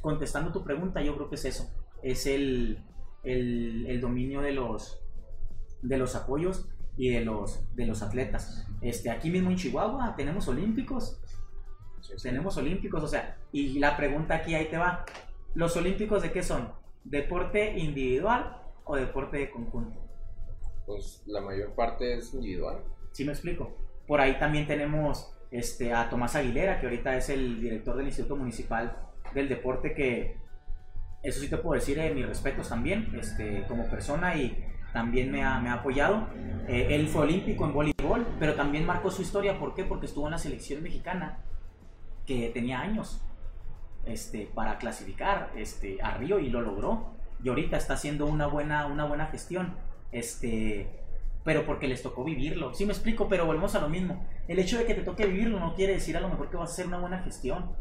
contestando tu pregunta, yo creo que es eso, es el, el, dominio de los, de los apoyos y de los, de los atletas. Este, aquí mismo en Chihuahua tenemos olímpicos, tenemos olímpicos, o sea, y la pregunta aquí ahí te va, ¿los olímpicos de qué son? ¿Deporte individual o deporte de conjunto? Pues la mayor parte es individual. Sí me explico. Por ahí también tenemos este, a Tomás Aguilera, que ahorita es el director del Instituto Municipal del Deporte, que eso sí te puedo decir, eh, mis respetos también, este, como persona y, también me ha, me ha apoyado. Eh, él fue olímpico en voleibol, pero también marcó su historia. ¿Por qué? Porque estuvo en la selección mexicana, que tenía años este, para clasificar este, a Río y lo logró. Y ahorita está haciendo una buena, una buena gestión. Este, pero porque les tocó vivirlo. Sí me explico, pero volvemos a lo mismo. El hecho de que te toque vivirlo no quiere decir a lo mejor que vas a hacer una buena gestión.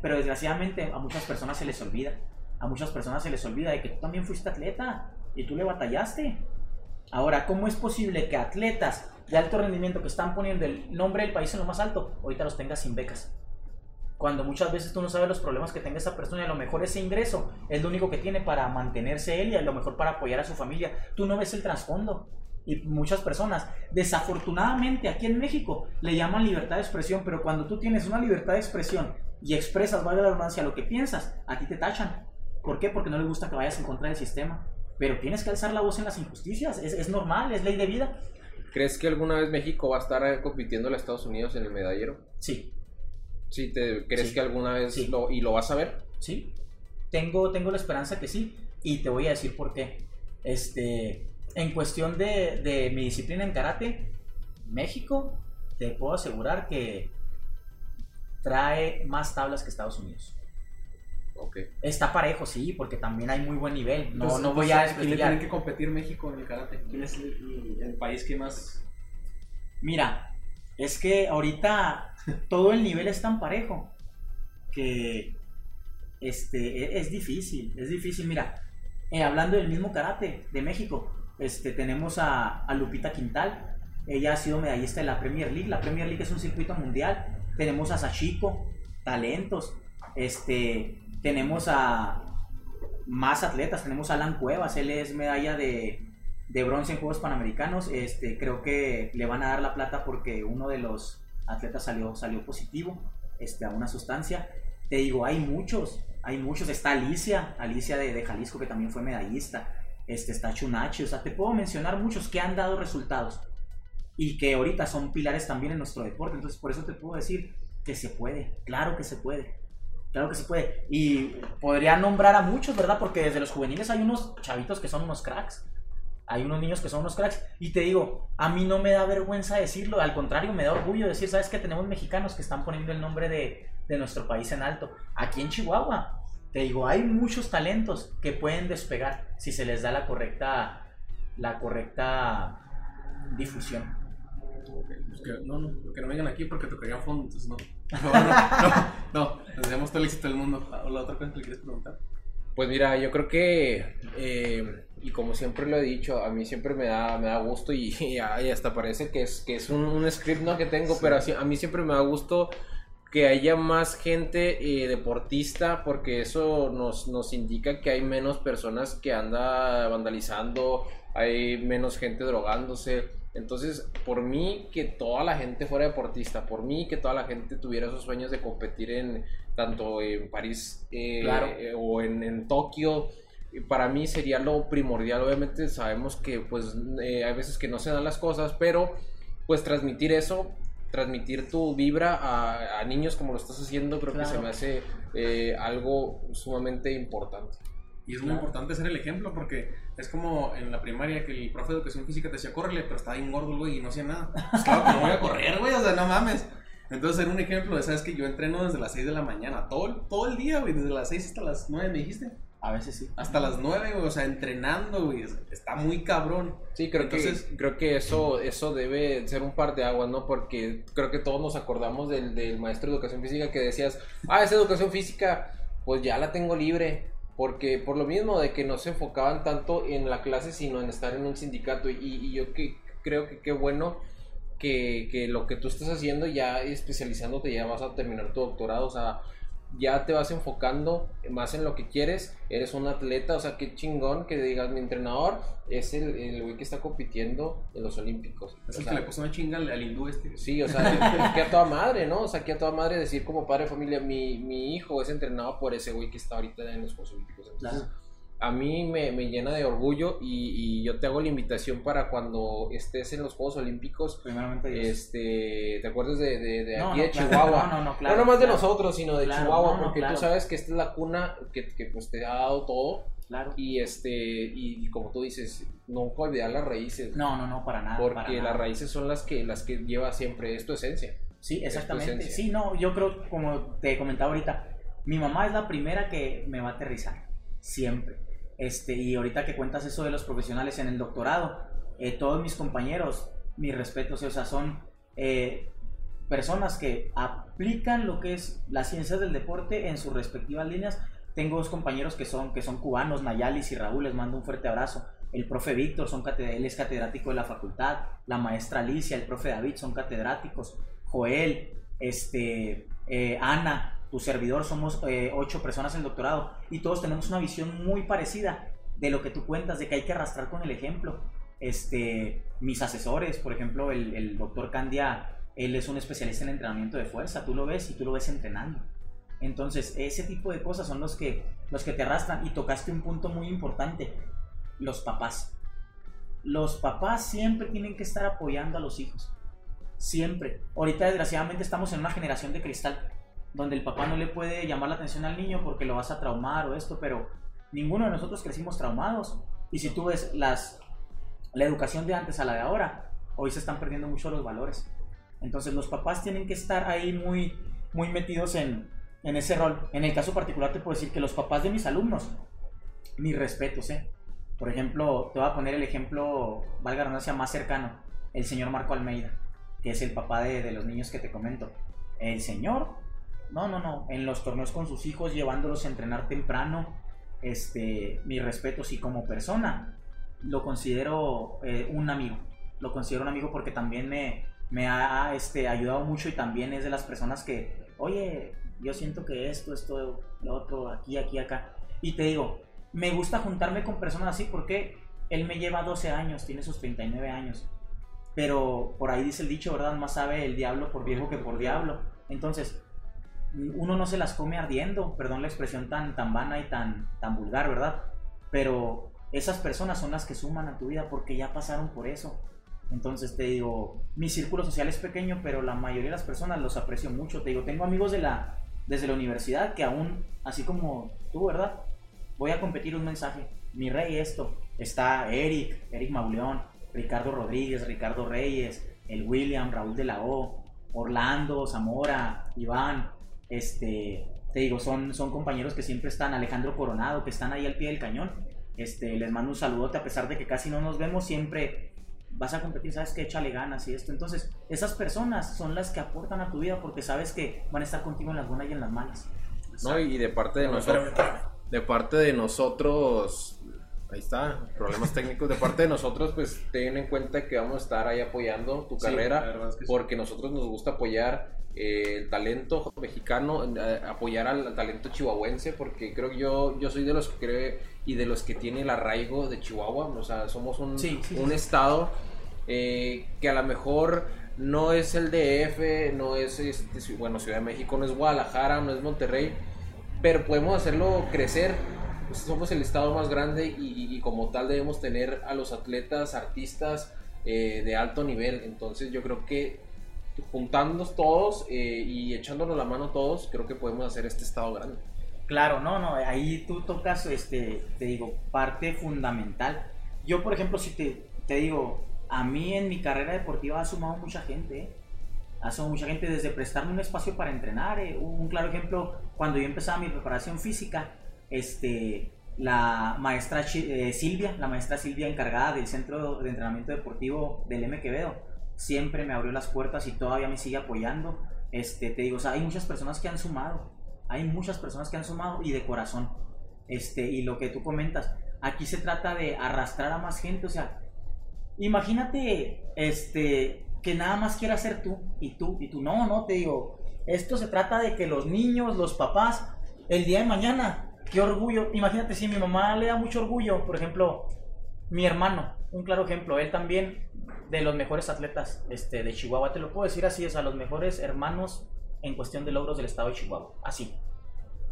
Pero desgraciadamente a muchas personas se les olvida. A muchas personas se les olvida de que tú también fuiste atleta y tú le batallaste. Ahora, ¿cómo es posible que atletas de alto rendimiento que están poniendo el nombre del país en lo más alto, ahorita los tengas sin becas? Cuando muchas veces tú no sabes los problemas que tenga esa persona y a lo mejor ese ingreso es lo único que tiene para mantenerse él y a lo mejor para apoyar a su familia. Tú no ves el trasfondo. Y muchas personas, desafortunadamente aquí en México, le llaman libertad de expresión, pero cuando tú tienes una libertad de expresión y expresas, valga la redundancia, lo que piensas, a ti te tachan. ¿Por qué? Porque no les gusta que vayas en contra del sistema pero tienes que alzar la voz en las injusticias, es, normal, es ley de vida. ¿Crees que alguna vez México va a estar compitiendo en Estados Unidos en el medallero? Sí. ¿Sí te, ¿Crees que alguna vez lo, y lo vas a ver? Sí, tengo, tengo la esperanza que sí, y te voy a decir por qué. Este, en cuestión de, de mi disciplina en karate, México, te puedo asegurar que trae más tablas que Estados Unidos. Está parejo, sí, porque también hay muy buen nivel. No, no voy a explicar. tiene que competir México en el karate? ¿Quién es el, país que más...? Mira, es que ahorita todo el nivel es tan parejo que este, e, es, difícil, es difícil. Mira, eh, hablando del mismo karate de México, este, tenemos a, a, Lupita Quintal. Ella ha sido medallista de la Premier League. La Premier League es un circuito mundial. Tenemos a Sachiko, talentos. Este, tenemos a más atletas, tenemos a Alan Cuevas, él es medalla de, bronce en Juegos Panamericanos, este, creo que le van a dar la plata porque uno de los atletas salió, salió positivo este, a una sustancia. Te digo, hay muchos, hay muchos, está Alicia, Alicia de, Jalisco que también fue medallista, este, está Chunachi, o sea, te puedo mencionar muchos que han dado resultados y que ahorita son pilares también en nuestro deporte, entonces por eso te puedo decir que se puede, claro que se puede. Claro que se puede. Y podría nombrar a muchos, ¿verdad? Porque desde los juveniles hay unos chavitos que son unos cracks. Hay unos niños que son unos cracks. Y te digo, a mí no me da vergüenza decirlo. Al contrario, me da orgullo decir, ¿sabes que Tenemos mexicanos que están poniendo el nombre de, de nuestro país en alto. Aquí en Chihuahua, te digo, hay muchos talentos que pueden despegar si se les da la correcta, la correcta difusión. Pues que, no, no, que no vengan aquí porque tocarían fondo, entonces no. No, no, no, deseamos todo el éxito del mundo. ¿O la otra cosa que le quieres preguntar? Pues mira, yo creo que, eh, y como siempre lo he dicho, a mí siempre me da, me da gusto y, y, hasta parece que es, que es un, script ¿no? que tengo, pero a mí siempre me da gusto que haya más gente eh, deportista porque eso nos, nos indica que hay menos personas que anda vandalizando, hay menos gente drogándose entonces, por mí que toda la gente fuera deportista, por mí que toda la gente tuviera esos sueños de competir en tanto en París eh, eh, o en, Tokio, para mí sería lo primordial. Obviamente sabemos que pues eh, hay veces que no se dan las cosas, pero pues transmitir eso, transmitir tu vibra a, niños como lo estás haciendo, creo que se me hace algo sumamente importante. Y es muy importante ser el ejemplo porque es como en la primaria que el profe de educación física te decía, córrele, pero estaba bien gordo güey y no hacía nada. Pues claro que no voy a correr, güey, o sea, no mames. Entonces, era un ejemplo de, ¿sabes que Yo entreno desde las 6 de la mañana, todo, todo el día, güey, desde las 6 hasta las 9, me dijiste. A veces sí. Hasta las 9, güey, o sea, entrenando, güey, está muy cabrón. Sí, creo Entonces, que, creo que eso, eso debe ser un par de aguas, ¿no? Porque creo que todos nos acordamos del, del maestro de educación física que decías, ah, esa educación física, pues ya la tengo libre porque por lo mismo de que no se enfocaban tanto en la clase, sino en estar en un sindicato. Y, yo que, creo que qué bueno que, que, lo que tú estás haciendo ya especializándote, ya vas a terminar tu doctorado, o sea, ya te vas enfocando más en lo que quieres, eres un atleta, o sea, qué chingón que digas, mi entrenador es el, el güey que está compitiendo en los Olímpicos. Es el que le puso una chinga al, hindú este. Sí, o sea, que a toda madre, ¿no? O sea, que a toda madre decir como padre de familia, mi, mi hijo es entrenado por ese güey que está ahorita en los Juegos Olímpicos. A mí me, me llena de orgullo y, y yo te hago la invitación para cuando estés en los Juegos Olímpicos, Primeramente, este, ¿te acuerdas de, de, de No, aquí no, de claro, Chihuahua? no, no, no, claro, no nomás de claro. nosotros, sino de Claro, Chihuahua, porque claro. tú sabes que esta es la cuna que, que pues te ha dado todo Claro. y este y como tú dices, nunca olvidar las raíces. No, no, no, para nada. para Porque nada. las raíces son las que las que lleva siempre, es tu esencia. Sí, exactamente. esencia. Sí, no, yo creo, como te comentaba ahorita, mi mamá es la primera que me va a aterrizar, siempre. Este, y ahorita que cuentas eso de los profesionales en el doctorado, eh, todos mis compañeros, mis respetos, o sea, son eh, personas que aplican lo que es las ciencias del deporte en sus respectivas líneas. Tengo dos compañeros que son, que son cubanos, Nayalis y Raúl, les mando un fuerte abrazo. El profe Víctor, son él es catedrático de la facultad. La maestra Alicia, el profe David son catedráticos. Joel, este, eh, Ana, tu servidor, somos eh, ocho personas en doctorado y todos tenemos una visión muy parecida de lo que tú cuentas, de que hay que arrastrar con el ejemplo. Este, mis asesores, por ejemplo, el, el doctor Candia, él es un especialista en entrenamiento de fuerza, tú lo ves y tú lo ves entrenando. Entonces, ese tipo de cosas son los que, los que te arrastran y tocaste un punto muy importante, los papás. Los papás siempre tienen que estar apoyando a los hijos. Siempre. Ahorita desgraciadamente estamos en una generación de cristal, donde el papá no le puede llamar la atención al niño porque lo vas a traumar o esto, pero ninguno de nosotros crecimos traumados. Y si tú ves las, la educación de antes a la de ahora, hoy se están perdiendo mucho los valores. Entonces los papás tienen que estar ahí muy, muy metidos en, en ese rol. En el caso particular te puedo decir que los papás de mis alumnos, mis respetos, ¿eh? Por ejemplo, te voy a poner el ejemplo, valga la más cercano, el señor Marco Almeida, que es el papá de, de los niños que te comento. El señor, no, no, no, en los torneos con sus hijos, llevándolos a entrenar temprano, este, mis respetos y como persona, lo considero eh, un amigo. Lo considero un amigo porque también me, me ha este, ayudado mucho y también es de las personas que, oye, yo siento que esto, esto, lo otro, aquí, aquí, acá. Y te digo, me gusta juntarme con personas así porque él me lleva 12 años, tiene sus 39 años. Pero por ahí dice el dicho, ¿verdad? Más sabe el diablo por viejo que por diablo. Entonces, uno no se las come ardiendo, perdón la expresión tan, tan vana y tan, tan vulgar, ¿verdad? Pero esas personas son las que suman a tu vida porque ya pasaron por eso. Entonces te digo, mi círculo social es pequeño, pero la mayoría de las personas los aprecio mucho. Te digo, tengo amigos de la, desde la universidad que aún, así como tú, ¿verdad? Voy a competir un mensaje. Mi rey esto. Está Eric, Eric Mauleón, Ricardo Rodríguez, Ricardo Reyes, el William, Raúl de la O, Orlando, Zamora, Iván. Este, te digo, son, son compañeros que siempre están, Alejandro Coronado, que están ahí al pie del cañón. Este, les mando un saludote a pesar de que casi no nos vemos, siempre vas a competir, sabes que échale ganas y esto. Entonces, esas personas son las que aportan a tu vida porque sabes que van a estar contigo en las buenas y en las malas. ¿no? Y de parte de No, nosotros, espérame, espérame. de parte de nosotros, ahí está, problemas técnicos, de parte de nosotros, pues ten en cuenta que vamos a estar ahí apoyando tu Sí, carrera, verdad es que sí. porque nosotros nos gusta apoyar eh, el talento mexicano, eh, apoyar al, al talento chihuahuense, porque creo que yo, yo soy de los que cree y de los que tiene el arraigo de Chihuahua, o sea, somos un, Sí, sí, un sí. estado eh, que a lo mejor no es el DF, no es, este, bueno, Ciudad de México, no es Guadalajara, no es Monterrey, pero podemos hacerlo crecer. Pues somos el estado más grande y, y como tal debemos tener a los atletas, artistas eh, de alto nivel. Entonces yo creo que juntándonos todos eh, y echándonos la mano todos, creo que podemos hacer este estado grande. Claro, no, no, ahí tú tocas, este, te digo, parte fundamental. Yo, por ejemplo, si te, te digo, a mí en mi carrera deportiva ha sumado mucha gente, ¿eh? ha sumado mucha gente desde prestarme un espacio para entrenar. ¿eh? Un claro ejemplo, cuando yo empezaba mi preparación física, este, la maestra eh, Silvia, la maestra Silvia encargada del centro de entrenamiento deportivo del M. Quevedo, siempre me abrió las puertas y todavía me sigue apoyando. Este, te digo, hay muchas personas que han sumado hay muchas personas que han sumado y de corazón. Este, y lo que tú comentas, aquí se trata de arrastrar a más gente, o sea, imagínate este que nada más quiera ser tú y tú y tú. No, no, te digo, esto se trata de que los niños, los papás, el día de mañana, qué orgullo. Imagínate si mi mamá le da mucho orgullo, por ejemplo, mi hermano, un claro ejemplo, él también de los mejores atletas este, de Chihuahua, te lo puedo decir así, es a los mejores hermanos en cuestión de logros del estado de Chihuahua, así.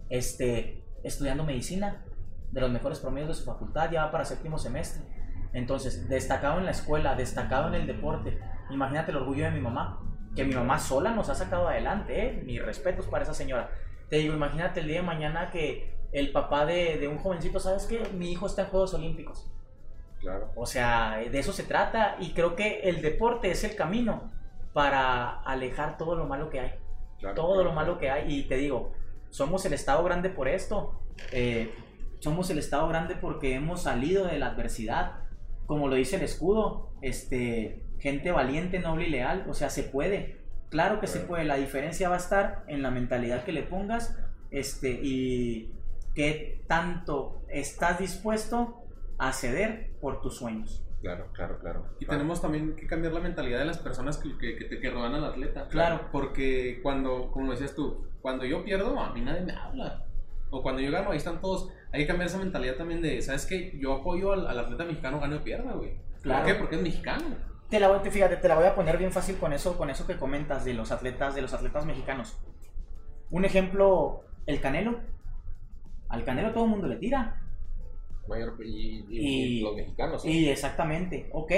Este, estudiando medicina, de los mejores promedios de su facultad, ya va para séptimo semestre. Entonces, destacado en la escuela, destacado en el deporte. Imagínate el orgullo de mi mamá, que mi mamá sola nos ha sacado adelante, ¿eh? Mis respetos para esa señora. Te digo, imagínate el día de mañana que el papá de, de un jovencito, ¿sabes qué? Mi hijo está en Juegos Olímpicos. Claro. O sea, de eso se trata y creo que el deporte es el camino para alejar todo lo malo que hay. claro, todo claro. lo malo que hay. Y te digo, somos el Estado grande por esto. Eh, somos el Estado grande porque hemos salido de la adversidad. Como lo dice el escudo, este, gente valiente, noble y leal. O sea, se puede. Claro que se puede. La diferencia va a estar en la mentalidad que le pongas este, y qué tanto estás dispuesto a ceder por tus sueños. Claro, claro, claro. Y Claro. tenemos también que cambiar la mentalidad de las personas que, que, que, te- que rodean al atleta. Claro. Porque cuando, como decías tú, cuando yo pierdo, a mí nadie me habla. O cuando yo gano, ahí están todos. Hay que cambiar esa mentalidad también de, ¿sabes qué? Yo apoyo al, al atleta mexicano, gane o pierda, güey. Claro. ¿Por qué? Porque es mexicano. Te la voy, te- fíjate, te la voy a poner bien fácil con eso, con eso que comentas de los atletas, de los atletas mexicanos. Un ejemplo, el Canelo. Al Canelo todo el mundo le tira. Mayor- y, y- Y- y los mexicanos. ¿eh? Y exactamente, ok.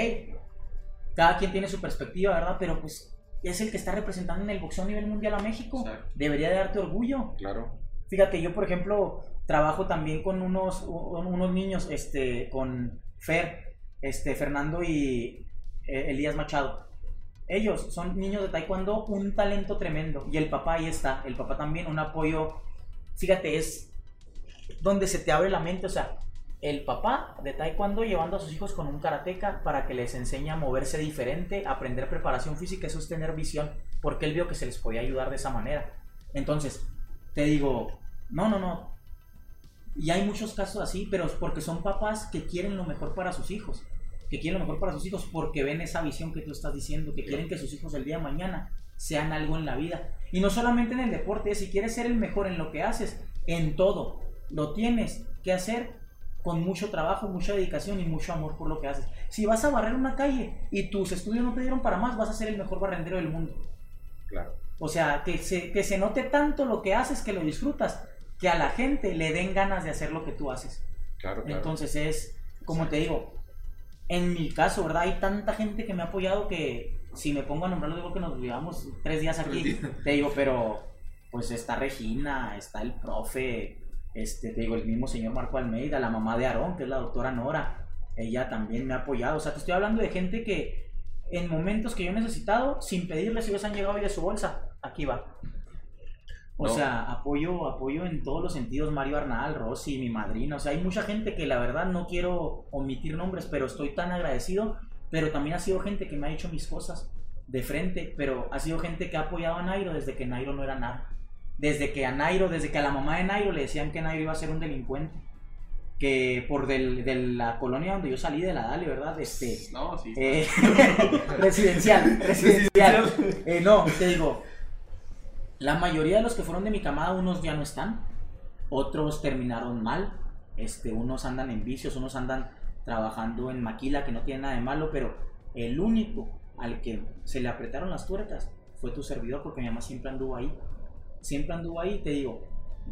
Cada quien tiene su perspectiva, ¿verdad? Pero pues es el que está representando en el boxeo a nivel mundial a México. Exacto. Debería de darte orgullo. Claro. Fíjate, yo por ejemplo trabajo también con unos, unos niños, este, con Fer, este, Fernando y eh, Elías Machado. Ellos son niños de taekwondo, un talento tremendo. Y el papá ahí está, el papá también, un apoyo. Fíjate, es donde se te abre la mente, o sea, el papá de taekwondo llevando a sus hijos con un karateca para que les enseñe a moverse diferente, aprender preparación física, eso es visión, porque él vio que se les podía ayudar de esa manera. Entonces, te digo, no, no, no. Y hay muchos casos así, pero es porque son papás que quieren lo mejor para sus hijos. Que quieren lo mejor para sus hijos porque ven esa visión que tú estás diciendo, que quieren que sus hijos el día de mañana sean algo en la vida. Y no solamente en el deporte, si quieres ser el mejor en lo que haces, en todo, lo tienes que hacer con mucho trabajo, mucha dedicación y mucho amor por lo que haces. Si vas a barrer una calle y tus estudios no te dieron para más, vas a ser el mejor barrendero del mundo. Claro. O sea, que se, que se note tanto lo que haces, que lo disfrutas, que a la gente le den ganas de hacer lo que tú haces. Claro, claro. Entonces es, como te digo, en mi caso, ¿verdad? Hay tanta gente que me ha apoyado que si me pongo a nombrarlo, digo que nos llevamos tres días aquí. Tres días. Te digo, pero pues está Regina, está el profe, este, te digo, el mismo señor Marco Almeida, la mamá de Aarón, que es la doctora Nora. Ella también me ha apoyado. O sea, te estoy hablando de gente que en momentos que yo he necesitado, sin pedirles, ellos han llegado y de su bolsa, aquí va. O No. sea, apoyo, apoyo en todos los sentidos, Mario Arnal, Rosy, mi madrina, o sea, hay mucha gente que la verdad no quiero omitir nombres, pero estoy tan agradecido, pero también ha sido gente que me ha hecho mis cosas de frente, pero ha sido gente que ha apoyado a Nairo desde que Nairo no era nada. Desde que a Nairo, desde que a la mamá de Nairo le decían que Nairo iba a ser un delincuente. Que por del, de la colonia donde yo salí, de la Dali, ¿verdad? Este, No, sí. eh, residencial, residencial. Eh, no, te digo, la mayoría de los que fueron de mi camada, unos ya no están, otros terminaron mal, este, unos andan en vicios, unos andan trabajando en maquila, que no tiene nada de malo, pero el único al que se le apretaron las tuercas fue tu servidor, porque mi mamá siempre anduvo ahí, siempre anduvo ahí, te digo,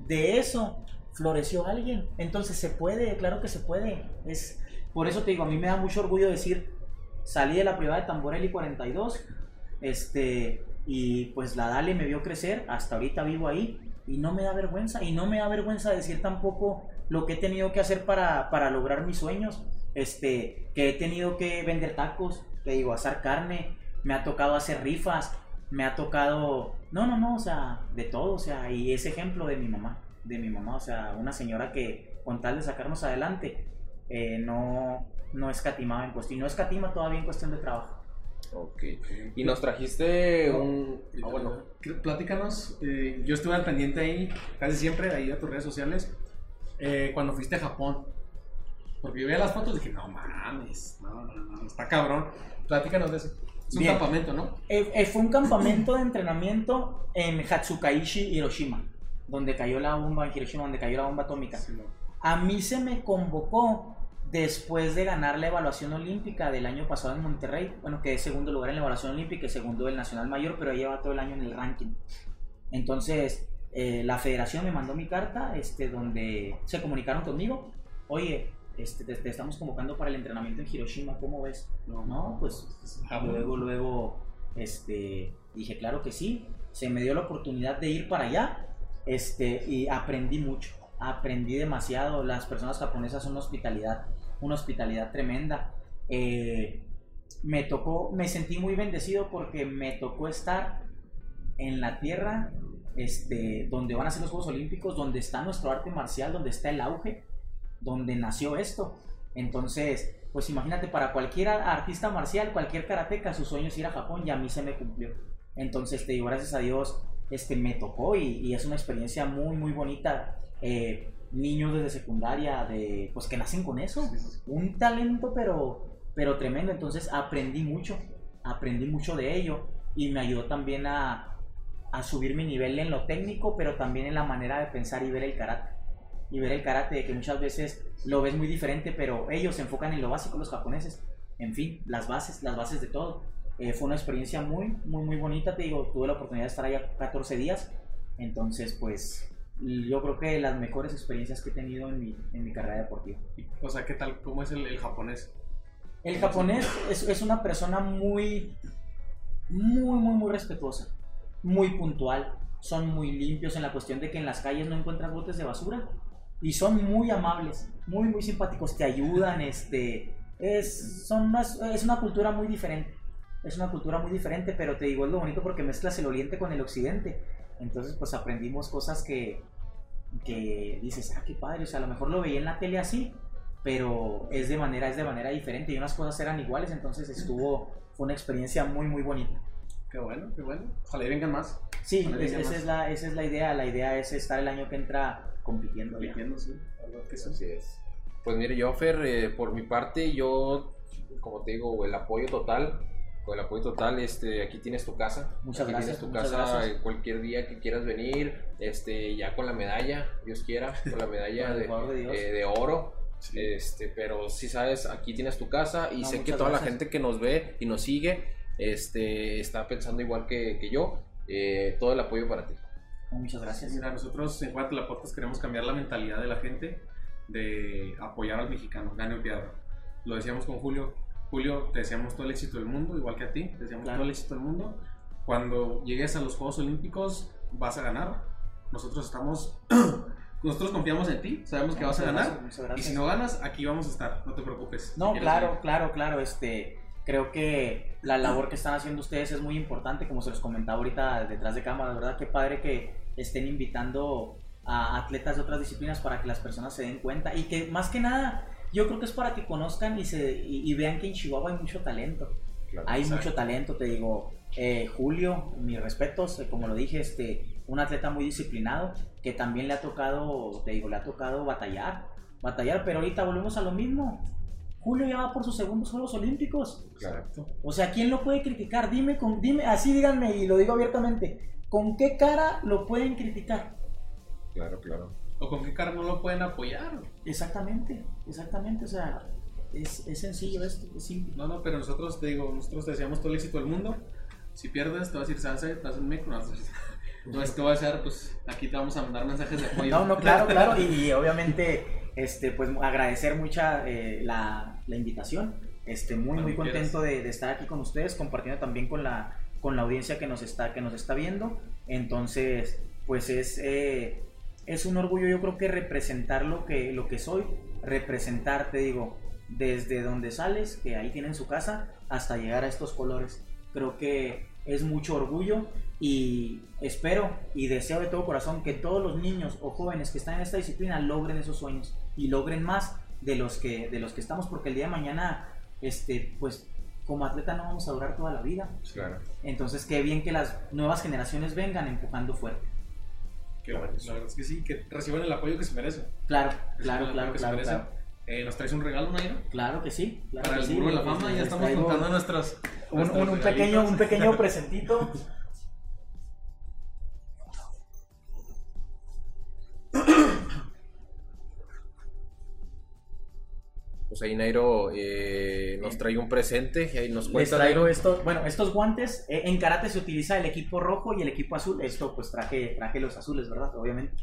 de eso floreció alguien, entonces se puede, claro que se puede, es, por eso te digo, a mí me da mucho orgullo decir, salí de la privada de Tamborelli 42, este, y pues la Dale me vio crecer, hasta ahorita vivo ahí, y no me da vergüenza, y no me da vergüenza decir tampoco lo que he tenido que hacer para, para lograr mis sueños, este, que he tenido que vender tacos, te digo, asar carne, me ha tocado hacer rifas, me ha tocado, no, no, no, o sea, de todo, o sea, y ese ejemplo de mi mamá, de mi mamá, o sea, una señora que con tal de sacarnos adelante, eh, no, no escatimaba en cuestión, no escatima todavía en cuestión de trabajo. Ok. Y nos trajiste un. Ah, bueno. Platícanos, eh, yo estuve al pendiente ahí, casi siempre, ahí a tus redes sociales, eh, cuando fuiste a Japón. Porque yo veía las fotos y dije, no mames, no, no, no, está cabrón. Platícanos de eso. Es un Bien. campamento, ¿no? Eh, eh, fue un campamento de entrenamiento en Hatsukaishi, Hiroshima, donde cayó la bomba en Hiroshima, donde cayó la bomba atómica. A mí se me convocó después de ganar la evaluación olímpica del año pasado en Monterrey, bueno, que es segundo lugar en la evaluación olímpica y segundo del Nacional Mayor, pero lleva todo el año en el ranking. Entonces, eh, la federación me mandó mi carta, este, donde se comunicaron conmigo oye, este, te, te estamos convocando para el entrenamiento en Hiroshima, ¿cómo ves? No, No, pues Japón. luego, luego, este, dije, claro que sí, se me dio la oportunidad de ir para allá, este, y aprendí mucho, aprendí demasiado, las personas japonesas son una hospitalidad, una hospitalidad tremenda, Eh, me tocó, me sentí muy bendecido porque me tocó estar en la tierra, este, donde van a ser los Juegos Olímpicos, donde está nuestro arte marcial, donde está el auge, donde nació esto. Entonces, pues imagínate, para cualquier artista marcial, cualquier karateca, su sueño es ir a Japón y a mí se me cumplió. Entonces, te digo, gracias a Dios, este, me tocó y, y es una experiencia muy, muy bonita. Eh, niños desde secundaria, de, pues que nacen con eso, un talento pero, pero tremendo. Entonces, aprendí mucho, aprendí mucho de ello y me ayudó también a, a subir mi nivel en lo técnico, pero también en la manera de pensar y ver el karate. Y ver el karate, que muchas veces lo ves muy diferente, pero ellos se enfocan en lo básico, los japoneses. En fin, las bases, las bases de todo. Eh, fue una experiencia muy, muy, muy bonita. Te digo, tuve la oportunidad de estar allá 14 días. Entonces, pues, yo creo que las mejores experiencias que he tenido en mi, en mi carrera deportiva. O sea, ¿qué tal? ¿Cómo es el, el japonés? El japonés es, es una persona muy, muy, muy, muy respetuosa, muy puntual. Son muy limpios en la cuestión de que en las calles no encuentras botes de basura y son muy amables, muy, muy simpáticos, te ayudan. Este, es, son unas- es una cultura muy diferente. Es una cultura muy diferente, pero te digo, es lo bonito porque mezclas el oriente con el occidente. Entonces, pues aprendimos cosas que, que dices, ah, qué padre. O sea, a lo mejor lo veía en la tele así, pero es de manera, es de manera diferente y unas cosas eran iguales, entonces estuvo, fue una experiencia muy, muy bonita. Qué bueno, qué bueno. Ojalá y vengan más. Sí, es- vengan esa más. es, la, esa es la idea, la idea es estar el año que entra compitiendo. ya. Sí. La. Así es. Pues mire, yo, Fer, eh, por mi parte, yo, como te digo, el apoyo total. Con el apoyo total, este, aquí tienes tu casa. Muchas aquí gracias, Tienes tu casa gracias. eh, cualquier día que quieras venir, este, ya con la medalla, Dios quiera, con la medalla de, eh, de oro. Sí. Este, pero sí sabes, aquí tienes tu casa y No, sé que toda la gente que nos ve y nos sigue, este, está pensando igual que, que yo. Eh, todo el apoyo para ti. Muchas gracias. Mira, nosotros en cuanto a la podcast queremos cambiar la mentalidad de la gente de apoyar al mexicano, gane o pierda. Lo decíamos con Julio. Julio, te deseamos todo el éxito del mundo, igual que a ti, te deseamos Claro. todo el éxito del mundo. Cuando llegues a los Juegos Olímpicos vas a ganar. Nosotros estamos, nosotros confiamos en ti, sabemos que vas a ganar. gracias, Y si no ganas, aquí vamos a estar, no te preocupes. No, claro, claro, claro. Este, creo que la labor que están haciendo ustedes es muy importante, como se los comentaba ahorita detrás de cámara, ¿verdad? Qué padre que estén invitando a atletas de otras disciplinas para que las personas se den cuenta y que más que nada, yo creo que es para que conozcan y, se, y, y vean que en Chihuahua hay mucho talento. Hay Exacto. mucho talento, te digo. Eh, Julio, mis respetos, eh, como lo dije, este, un atleta muy disciplinado que también le ha tocado, te digo, le ha tocado batallar, batallar, pero ahorita volvemos a lo mismo. Julio ya va por sus segundos Juegos Olímpicos. Claro. O sea, ¿quién lo puede criticar? Dime, con, dime, así díganme y lo digo abiertamente. ¿Con qué cara lo pueden criticar? Claro, claro. ¿O con qué cara no lo pueden apoyar? Exactamente, exactamente. O sea, es, es sencillo esto, es simple. No, no, pero nosotros te digo, nosotros te deseamos todo el éxito del mundo. Si pierdes, te vas a decir salsa, te vas a hacer meco, no vas a decir- Entonces, ¿qué voy a hacer? Pues aquí te vamos a mandar mensajes de apoyo. No, no, claro, claro. Y, y obviamente, este, pues agradecer mucha eh, la, la invitación. Este, muy, muy contento de, de estar aquí con ustedes, compartiendo también con la, con la audiencia que nos está, que nos está viendo. Entonces, pues es, eh, es un orgullo, yo creo que representar lo que, lo que soy, representar, te digo, desde donde sales, que ahí tienen su casa, hasta llegar a estos colores. Creo que es mucho orgullo y espero y deseo de todo corazón que todos los niños o jóvenes que están en esta disciplina logren esos sueños y logren más de los que, de los que estamos, porque el día de mañana, este, pues como atleta no vamos a durar toda la vida. Claro. Entonces, qué bien que las nuevas generaciones vengan empujando fuerte. Que bueno, la verdad es que sí, que reciban el apoyo que se merecen. Claro, Reciban claro, claro, se claro. Eh, ¿Nos traes un regalo, Nairo? Claro que sí. claro Para que el sí, burro de la fama, ya estamos contando nuestros. un, un- pequeño, un pequeño presentito. pues ahí Nairo eh, nos trae un presente y ahí nos Les cuenta. traigo Nairo. estos, bueno, estos guantes, eh, en karate se utiliza el equipo rojo y el equipo azul, esto pues traje, traje los azules, ¿verdad? Obviamente.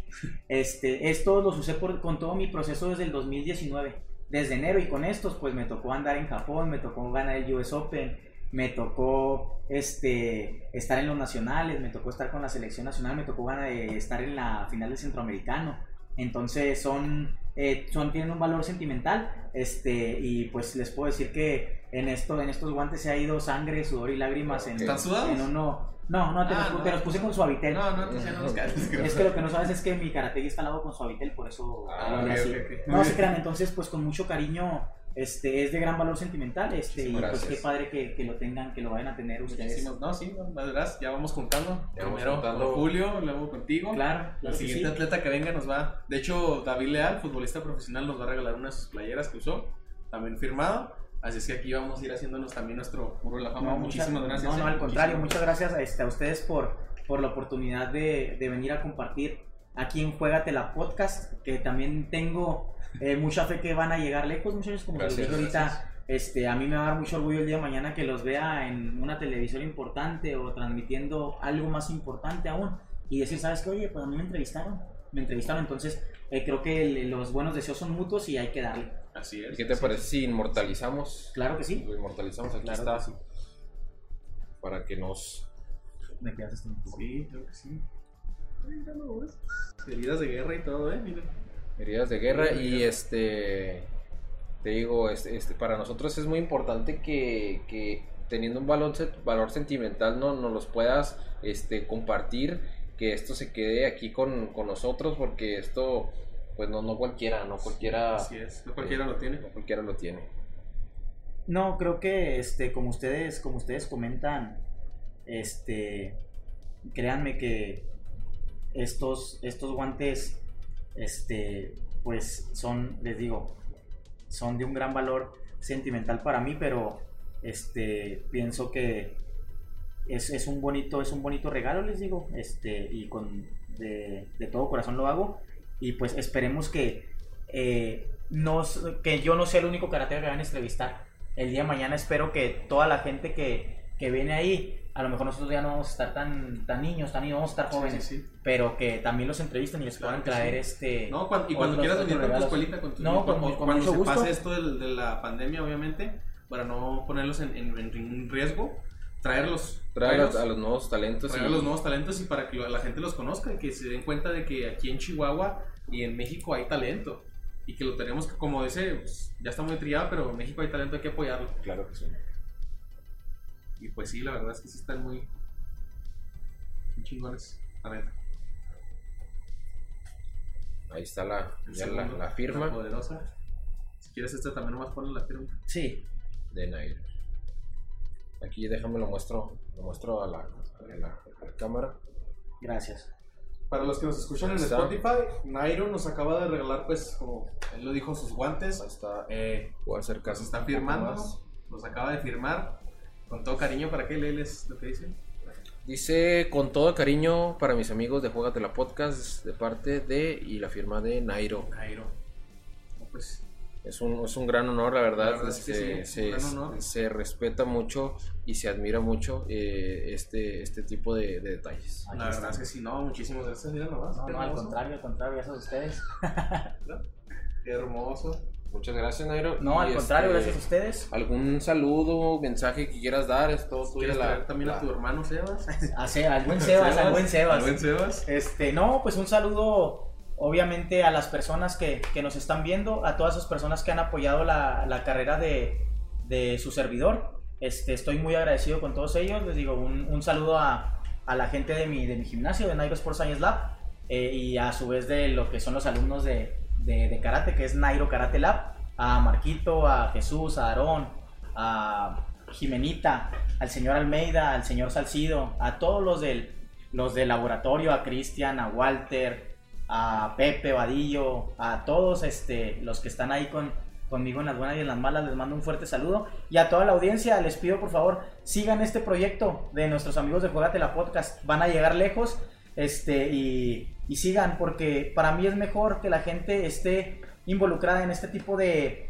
Este, estos los usé por, con todo mi proceso desde el 2019, desde enero y con estos pues me tocó andar en Japón, me tocó ganar el US Open, me tocó este, estar en los nacionales, me tocó estar con la selección nacional, me tocó ganar, eh, estar en la final del centroamericano. Entonces son, eh, son, tienen un valor sentimental este, y pues les puedo decir que en, esto, en estos guantes se ha ido sangre, sudor y lágrimas. En, ¿Están sudados? En uno, no, no, te, Ah, los, no. te los puse con suavitel. No, no, los caes. Es que lo que no sabes es que mi karate está al lado con suavitel, por eso Ah, hablé ok, así. ok, ok. No se crean, entonces pues con mucho cariño, este, es de gran valor sentimental, este, y pues qué padre que, que lo tengan, que lo vayan a tener ustedes. No, sí, no, más gracias. Ya vamos contando. Ya vamos Primero contando. con Julio, luego contigo. Claro, El claro que siguiente sí. atleta que venga nos va. De hecho, David Leal, futbolista profesional, nos va a regalar unas de sus playeras que usó, también firmado. Así es que aquí vamos a ir haciéndonos también nuestro muro de la fama. No, Muchísimas muchas- gracias. No, no, eh. al contrario, muchas gracias este, a ustedes por, por la oportunidad de, de venir a compartir aquí en Juégate la Podcast, que también tengo eh, mucha fe que van a llegar lejos, muchachos, como Gracias, les dije ahorita. Este, a mí me va a dar mucho orgullo el día de mañana que los vea en una televisión importante o transmitiendo algo más importante aún y decir, ¿sabes qué? Oye, pues a mí me entrevistaron, me entrevistaron, entonces eh, creo que el- los buenos deseos son mutuos y hay que darle. Así es. ¿Y qué te parece si inmortalizamos? Claro que sí. Lo inmortalizamos, aquí Claro está. que sí. Para que nos. Me quedas este Sí, creo que sí. Ay, mira, ¿no ves? Heridas de guerra y todo, ¿eh? Mira. Heridas de guerra Heridas de y guerra. este te digo este, este, para nosotros es muy importante que, que teniendo un valor, valor sentimental no nos los puedas este compartir que esto se quede aquí con, con nosotros porque esto pues no no cualquiera no cualquiera Así es. No cualquiera lo tiene. no cualquiera lo tiene No, creo que este, como ustedes, como ustedes comentan, este, créanme que estos, estos guantes, este, pues son, les digo, son de un gran valor sentimental para mí, pero este, pienso que es, es un bonito, es un bonito regalo, les digo, este, y con de, de todo corazón lo hago, y pues esperemos que eh, nos, que yo no sea el único karateka que van a entrevistar. El día de mañana espero que toda la gente que, que viene ahí, a lo mejor nosotros ya no vamos a estar tan, tan niños, tan niños, vamos a estar jóvenes, Sí, sí, sí. pero que también los entrevisten y les Claro puedan traer sí. este... No, cuan- y cuando otros- quieras venir con tu escuelita, con tu No, con- cuando, con cuando mucho se gusto. pase esto del- de, la pandemia, obviamente, para no ponerlos en, en- en riesgo, traerlos. traer a, traerlos, a los nuevos talentos traer y- a los nuevos talentos y para que la gente los conozca y que se den cuenta de que aquí en Chihuahua y en México hay talento. Y que lo tenemos que, como dice, pues, ya está muy trillado, pero en México hay talento, hay que apoyarlo. claro que sí Y pues sí, la verdad es que sí están muy, muy chingones. A ver, ahí está la, ya la, segundo, la firma la poderosa. Si quieres esta también nomás ponle la firma. Sí, de Nairo. Aquí déjame lo muestro, lo muestro a la, a la- a la cámara. gracias. Para los que nos escuchan en. Spotify, Nairo nos acaba de regalar, pues, como él lo dijo, sus guantes. Ahí está. Eh, Voy a acercar. nos está firmando, nos acaba de firmar. Con todo cariño, ¿para qué lees lo que dice? Dice con todo cariño para mis amigos de Juegate la Podcast de parte de y la firma de Nairo. Nairo. No, pues, Es un, es un gran honor, la verdad. La verdad es que se, sí, es un se- gran honor. se respeta mucho y se admira mucho eh, este, este tipo de, de detalles. Aquí la verdad es que sí, no, muchísimas gracias. Mira nomás. No, no, al contrario, al contrario, gracias a ustedes. Qué hermoso. Muchas gracias, Nairo. No, Y, al contrario, este, gracias a ustedes. ¿Algún saludo, mensaje que quieras dar? Es todo tuyo ¿Quieres la- también la- a tu hermano Sebas? A Se- al buen Sebas, al buen Sebas. Al buen Sebas. Este, no, pues un saludo obviamente a las personas que, que nos están viendo, a todas esas personas que han apoyado la, la carrera de, de su servidor. Este, estoy muy agradecido con todos ellos. Les digo un, un saludo a, a la gente de mi, de mi gimnasio, de Nairo Sports Science Lab, eh, y a su vez de lo que son los alumnos de, de, karate, que es Nairo Karate Lab, a Marquito, a Jesús, a Aarón, a Jimenita, al señor Almeida, al señor Salcido, a todos los del, los del laboratorio, a Cristian, a Walter, a Pepe Vadillo, a todos este, los que están ahí con, conmigo en las buenas y en las malas, les mando un fuerte saludo. Y a toda la audiencia les pido por favor, sigan este proyecto de nuestros amigos de Juegate la Podcast. Van a llegar lejos este, y, y sigan, porque para mí es mejor que la gente esté involucrada en este tipo de,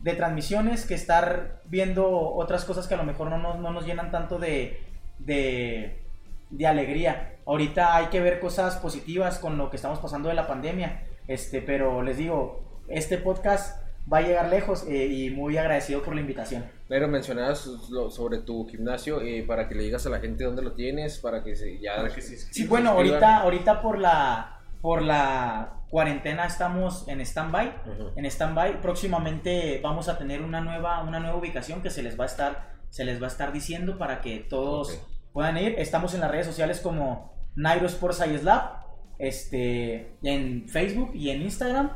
de transmisiones que estar viendo otras cosas que a lo mejor no nos, no nos llenan tanto de, de, alegría. Ahorita hay que ver cosas positivas con lo que estamos pasando de la pandemia, este, pero les digo, este podcast va a llegar lejos eh, y muy agradecido por la invitación. Pero mencionabas lo- sobre tu gimnasio eh, para que le digas a la gente dónde lo tienes, para que se, ya... Para que se- Sí, bueno, ahorita, ahorita por la por la cuarentena estamos en stand-by. En stand-by. Próximamente vamos a tener una nueva, una nueva ubicación que se les va a estar, se les va a estar diciendo para que todos puedan ir. Estamos en las redes sociales como Nairo Sports Science Lab, este, en Facebook y en Instagram.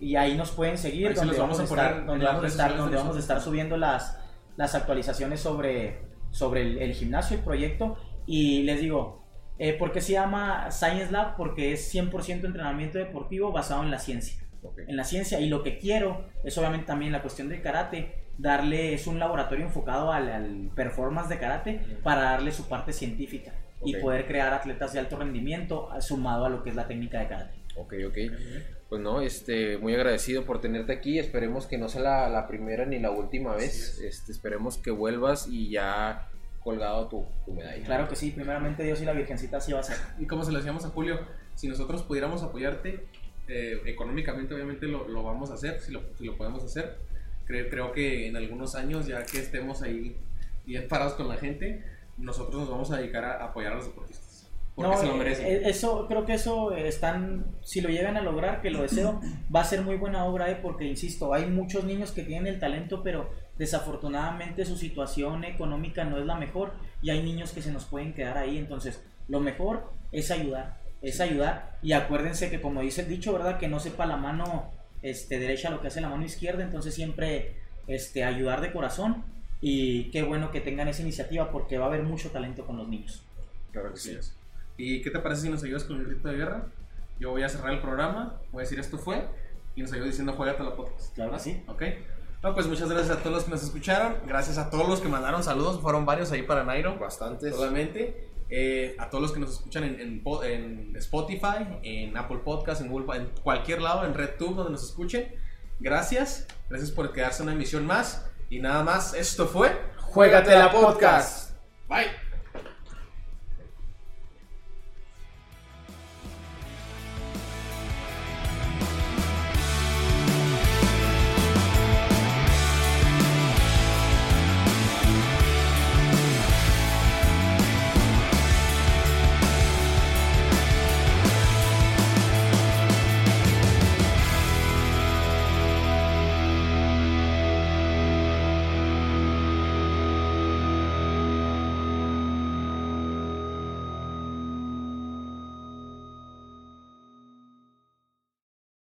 Y ahí nos pueden seguir, Ahí donde vamos, a poner estar, donde vamos a estar, donde vamos a estar subiendo las, las actualizaciones sobre, sobre el, el gimnasio, el proyecto. Y les digo, eh, ¿por qué se llama Science Lab? Porque es 100% entrenamiento deportivo basado en la ciencia. En la ciencia. Y lo que quiero es obviamente también la cuestión del karate. Darle, es un laboratorio enfocado al, al performance de karate para darle su parte científica. Y poder crear atletas de alto rendimiento sumado a lo que es la técnica de karate. Ok, ok. Pues no, este, muy agradecido por tenerte aquí. Esperemos que no sea la, la primera ni la última vez. Este, esperemos que vuelvas y ya colgado tu, tu medalla. Claro que sí, primeramente Dios y la Virgencita así va a ser. Y como se lo decíamos a Julio, si nosotros pudiéramos apoyarte, eh, económicamente obviamente lo, lo vamos a hacer, si lo, si lo podemos hacer. Creo, creo que en algunos años, ya que estemos ahí bien parados con la gente, nosotros nos vamos a dedicar a apoyar a los deportistas. Porque No, se lo eh, eh, Eso, creo que eso eh, están, si lo llegan a lograr, que lo deseo, va a ser muy buena obra, eh, porque insisto, hay muchos niños que tienen el talento, pero desafortunadamente su situación económica no es la mejor y hay niños que se nos pueden quedar ahí, entonces lo mejor es ayudar, es ayudar y acuérdense que como dice el dicho, ¿verdad? Que no sepa la mano este, derecha lo que hace la mano izquierda, entonces siempre este, ayudar de corazón y qué bueno que tengan esa iniciativa porque va a haber mucho talento con los niños. Claro que sí. ¿Y qué te parece si nos ayudas con el grito de guerra? Yo voy a cerrar el programa, voy a decir esto fue, y nos ayudas diciendo juegate la podcast. Claro sí. ¿Ok? No, pues muchas gracias a todos los que nos escucharon, gracias a todos los que mandaron saludos, fueron varios ahí para Nairo. Bastantes. Solamente. Eh, a todos los que nos escuchan en, en en Spotify, en Apple Podcast, en Google, en cualquier lado, en RedTube, donde nos escuchen. Gracias. Gracias por quedarse una emisión más. Y nada más, esto fue Juégate la podcast. Bye.